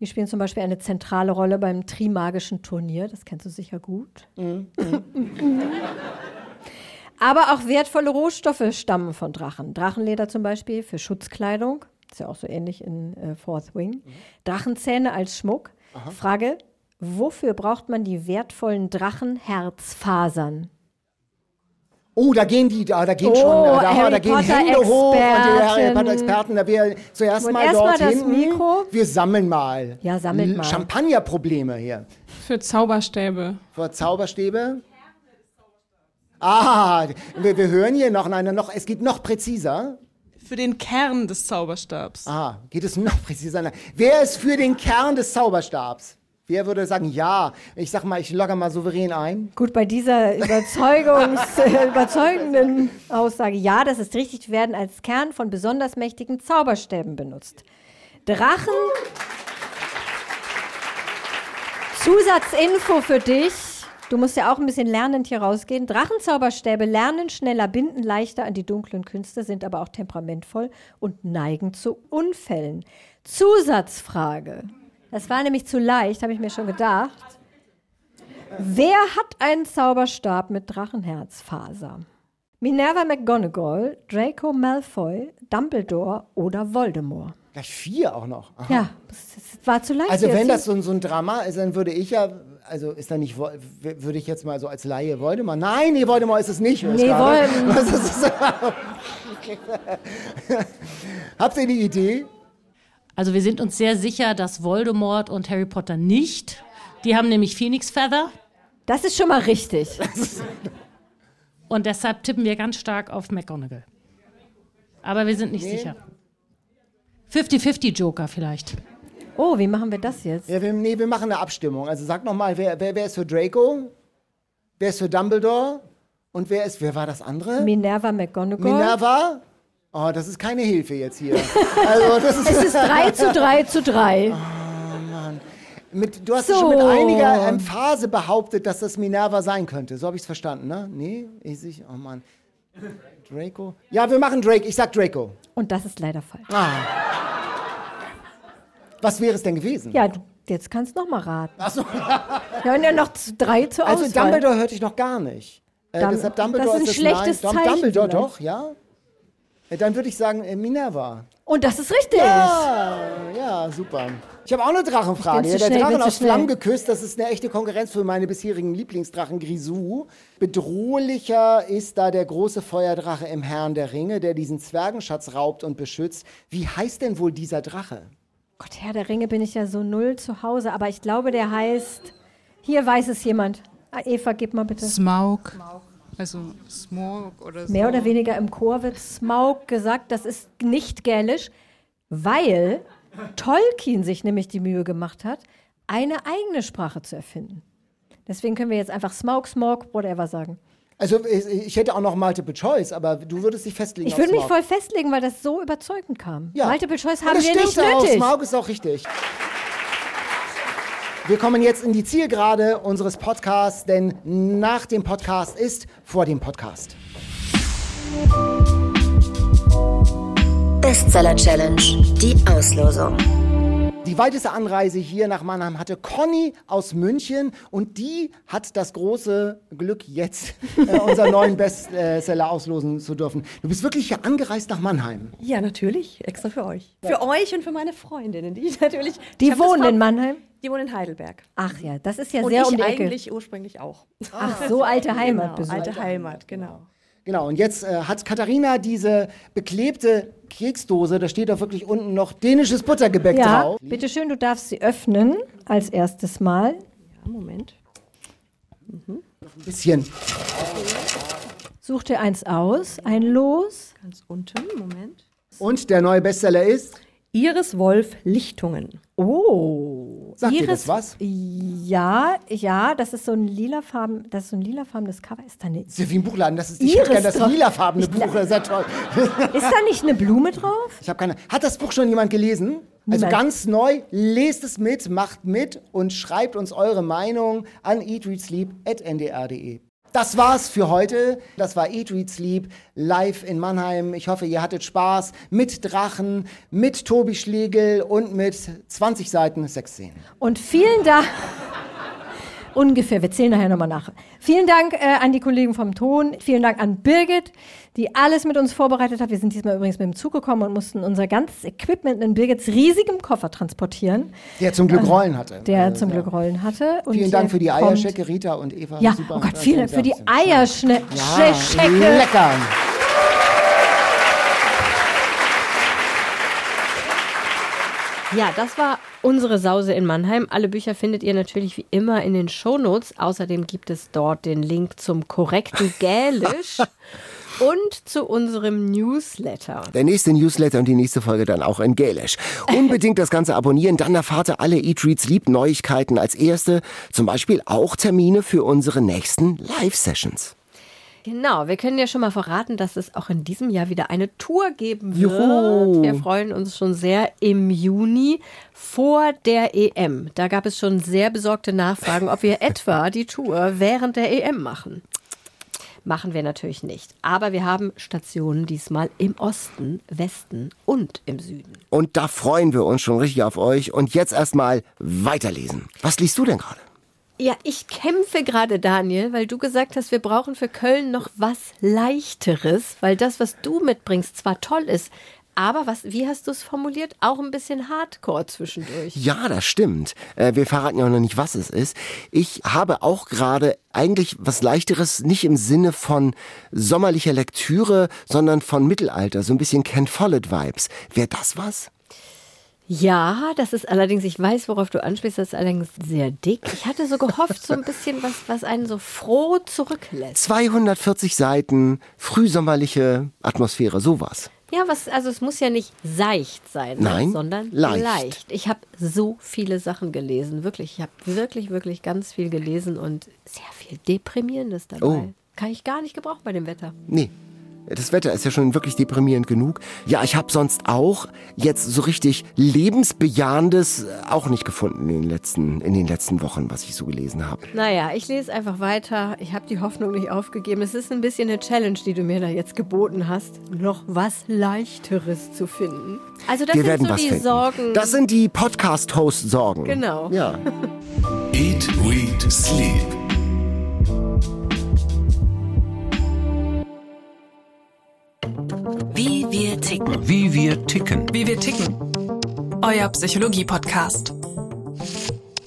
Die spielen zum Beispiel eine zentrale Rolle beim Trimagischen Turnier. Das kennst du sicher gut. Aber auch wertvolle Rohstoffe stammen von Drachen. Drachenleder zum Beispiel für Schutzkleidung. Ist ja auch so ähnlich in äh, Fourth Wing. Drachenzähne als Schmuck. Frage: Wofür braucht man die wertvollen Drachenherzfasern? Oh, da gehen die, da, da gehen Oh, schon, da, Harry da gehen Potter Hände hoch und die Harry Experten. Potter Experten, da wir zuerst Und mal erst dort mal das hinten. Mikro. Wir sammeln mal. Ja, sammelt L- mal. Champagnerprobleme hier. Für Zauberstäbe. Vor Zauberstäbe. Ah, wir, wir hören hier noch, nein, noch, es geht noch präziser. Für den Kern des Zauberstabs. Ah, geht es noch präziser? Wer ist für den Kern des Zauberstabs? Wer würde sagen ja? Ich sag mal, ich logge mal souverän ein. Gut, bei dieser Überzeugungs überzeugenden Aussage, ja, das ist richtig, werden als Kern von besonders mächtigen Zauberstäben benutzt. Drachen. Zusatzinfo für dich. Du musst ja auch ein bisschen lernend hier rausgehen. Drachenzauberstäbe lernen schneller, binden leichter an die dunklen Künste, sind aber auch temperamentvoll und neigen zu Unfällen. Zusatzfrage. Das war nämlich zu leicht, habe ich mir schon gedacht. Wer hat einen Zauberstab mit Drachenherzfaser? Minerva McGonagall, Draco Malfoy, Dumbledore oder Voldemort? Gleich vier auch noch. Aha. Ja, das, war zu leicht. Also wenn das so, ein- so ein Drama ist, dann würde ich ja, also ist da nicht, w- würde ich jetzt mal so als Laie Voldemort, nein, nee, Voldemort ist es nicht. höre ich Nee, gerade. Voldemort. Was ist das? Habt ihr eine Idee? Also wir sind uns sehr sicher, dass Voldemort und Harry Potter nicht. Die haben nämlich Phoenix Feather. Das ist schon mal richtig. Und deshalb tippen wir ganz stark auf McGonagall. Aber wir sind nicht Nee. sicher. 50-50 Joker vielleicht. Oh, wie machen wir das jetzt? Ja, wir, nee, wir machen eine Abstimmung. Also sag nochmal, wer, wer, wer ist für Draco? Wer ist für Dumbledore? Und wer ist, wer war das andere? Minerva McGonagall. Minerva? Oh, das ist keine Hilfe jetzt hier. Also, das ist Es ist 3 zu 3 zu 3. Mit, du hast So. schon mit einiger Emphase behauptet, dass das Minerva sein könnte. So habe ich es verstanden, ne? Nee? Ich, ich, oh Mann. Draco? Ja, wir machen Drake. Ich sag Draco. Und das ist leider falsch. Ah. Was wäre es denn gewesen? Ja, jetzt kannst du noch mal raten. Achso. Wir haben ja noch drei zur Also Auswahl. Dumbledore hörte ich noch gar nicht. Äh, Dum- deshalb Dumbledore das ist ein es schlechtes nein. Zeichen Dumbledore vielleicht. doch, ja? Dann würde ich sagen äh, Minerva. Und das ist richtig. Ja, ja, super. Ich habe auch eine Drachenfrage. Der schnell, Drachen aus schnell. Flammen geküsst, das ist eine echte Konkurrenz für meine bisherigen Lieblingsdrachen Grisou. Bedrohlicher ist da der große Feuerdrache im Herrn der Ringe, der diesen Zwergenschatz raubt und beschützt. Wie heißt denn wohl dieser Drache? Gott, Herr der Ringe bin ich ja so null zu Hause, aber ich glaube, der heißt. Hier weiß es jemand. Ah, Eva, gib mal bitte. Smaug. Also Smog oder so. Mehr oder weniger im Chor wird Smaug gesagt, das ist nicht gälisch, weil Tolkien sich nämlich die Mühe gemacht hat, eine eigene Sprache zu erfinden. Deswegen können wir jetzt einfach Smaug, Smog, whatever sagen. Also ich, ich hätte auch noch Multiple Choice, aber du würdest dich festlegen Ich würde mich voll festlegen, weil das so überzeugend kam. Ja. Multiple Choice haben das wir stimmt nicht auch. nötig. Smaug ist auch richtig. Wir kommen jetzt in die Zielgerade unseres Podcasts, denn nach dem Podcast ist vor dem Podcast. Bestseller Challenge. Die Auslosung. Die weiteste Anreise hier nach Mannheim hatte Conny aus München und die hat das große Glück, jetzt äh, unseren neuen Bestseller auslosen zu dürfen. Du bist wirklich hier angereist nach Mannheim. Ja, natürlich, extra für euch. Für euch und für meine Freundinnen, die ich natürlich. Die wohnen in Mannheim? Die wohnen in Heidelberg. Ach ja, das ist ja und sehr ich um die Ecke. eigentlich ursprünglich auch. Ach so, alte Heimat Genau, alte. Heimat, genau. Genau, und jetzt äh, hat Katharina diese beklebte Keksdose, da steht doch wirklich unten noch dänisches Buttergebäck Ja, drauf. bitte schön, du darfst sie öffnen als erstes Mal. Ja, Moment. Ein bisschen. Such dir eins aus, ein Los. Ganz unten, Moment. Und der neue Bestseller ist? Iris Wolf Lichtungen. Oh. Sagt dir Iris- das was? Ja, ja, das ist so ein lilafarben, das ist so ein lilafarbenes Cover. Ist da, eine, Das ist ja wie ein Buchladen. Das ist, ich Iris gerne das drauf. lilafarbene Buch, das ist ja toll. ist da nicht eine Blume drauf? Ich habe keine. Hat das Buch schon jemand gelesen? Also Niemand. ganz neu, lest es mit, macht mit und schreibt uns eure Meinung an eatreadsleep.ndr.de. Das war's für heute. Das war Eat, Read, Sleep live in Mannheim. Ich hoffe, ihr hattet Spaß mit Drachen, mit Tobi Schlegel und mit 20 Seiten Sexszenen. Und vielen Dank. Ungefähr, wir zählen nachher nochmal nach. Vielen Dank äh, an die Kollegen vom Ton. Vielen Dank an Birgit, die alles mit uns vorbereitet hat. Wir sind diesmal übrigens mit dem Zug gekommen und mussten unser ganzes Equipment in Birgits riesigem Koffer transportieren. Der zum Glück Rollen hatte. Der Äh, zum ja. Glück Rollen hatte. Und Vielen Dank für die Eierschecke, Rita und Eva. Ja, Super. oh Gott, vielen Dank für die Ja, Eierschecke. lecker. Ja, das war unsere Sause in Mannheim. Alle Bücher findet ihr natürlich wie immer in den Shownotes. Außerdem gibt es dort den Link zum korrekten Gälisch. und zu unserem Newsletter. Der nächste Newsletter und die nächste Folge dann auch in Gälisch. Unbedingt das Ganze abonnieren, dann erfahrt ihr alle Eat Reads Lieb Neuigkeiten als erste. Zum Beispiel auch Termine für unsere nächsten Live-Sessions. Genau, wir können ja schon mal verraten, dass es auch in diesem Jahr wieder eine Tour geben wird. Juhu. Wir freuen uns schon sehr im Juni vor der EM. Da gab es schon sehr besorgte Nachfragen, ob wir etwa die Tour während der EM machen. Machen wir natürlich nicht. Aber wir haben Stationen diesmal im Osten, Westen und im Süden. Und da freuen wir uns schon richtig auf euch. Und jetzt erstmal weiterlesen. Was liest du denn gerade? Ja, ich kämpfe gerade, Daniel, weil du gesagt hast, wir brauchen für Köln noch was Leichteres, weil das, was du mitbringst, zwar toll ist, aber was, wie hast du es formuliert? Auch ein bisschen Hardcore zwischendurch. Ja, das stimmt. Äh, wir verraten ja auch noch nicht, was es ist. Ich habe auch gerade eigentlich was Leichteres, nicht im Sinne von sommerlicher Lektüre, sondern von Mittelalter, so ein bisschen Ken Follett-Vibes. Wäre das was? Ja, das ist allerdings, ich weiß, worauf du anspielst, das ist allerdings sehr dick. Ich hatte so gehofft, so ein bisschen was, was einen so froh zurücklässt. 240 Seiten, frühsommerliche Atmosphäre, sowas. Ja, was, also es muss ja nicht seicht sein, Nein, sondern leicht. leicht. Ich habe so viele Sachen gelesen, wirklich. Ich habe wirklich, wirklich ganz viel gelesen und sehr viel Deprimierendes dabei. Oh. Kann ich gar nicht gebrauchen bei dem Wetter. Nee. Das Wetter ist ja schon wirklich deprimierend genug. Ja, ich habe sonst auch jetzt so richtig lebensbejahendes äh, auch nicht gefunden in den letzten, in den letzten Wochen, was ich so gelesen habe. Naja, ich lese einfach weiter. Ich habe die Hoffnung nicht aufgegeben. Es ist ein bisschen eine Challenge, die du mir da jetzt geboten hast, noch was Leichteres zu finden. Also das Wir sind werden so was die finden. Sorgen. Das sind die Podcast-Host-Sorgen. Genau. Ja. Eat, Read, Sleep. Wie wir ticken. Wie wir ticken. Wie wir ticken. Euer Psychologie-Podcast.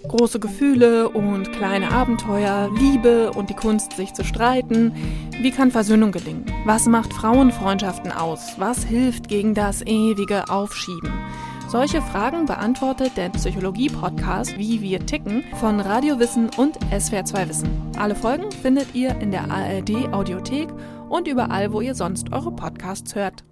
Große Gefühle und kleine Abenteuer, Liebe und die Kunst, sich zu streiten. Wie kann Versöhnung gelingen? Was macht Frauenfreundschaften aus? Was hilft gegen das ewige Aufschieben? Solche Fragen beantwortet der Psychologie-Podcast Wie wir ticken von Radio Wissen und SWR2 Wissen. Alle Folgen findet ihr in der ARD Audiothek und überall, wo ihr sonst eure Podcasts hört.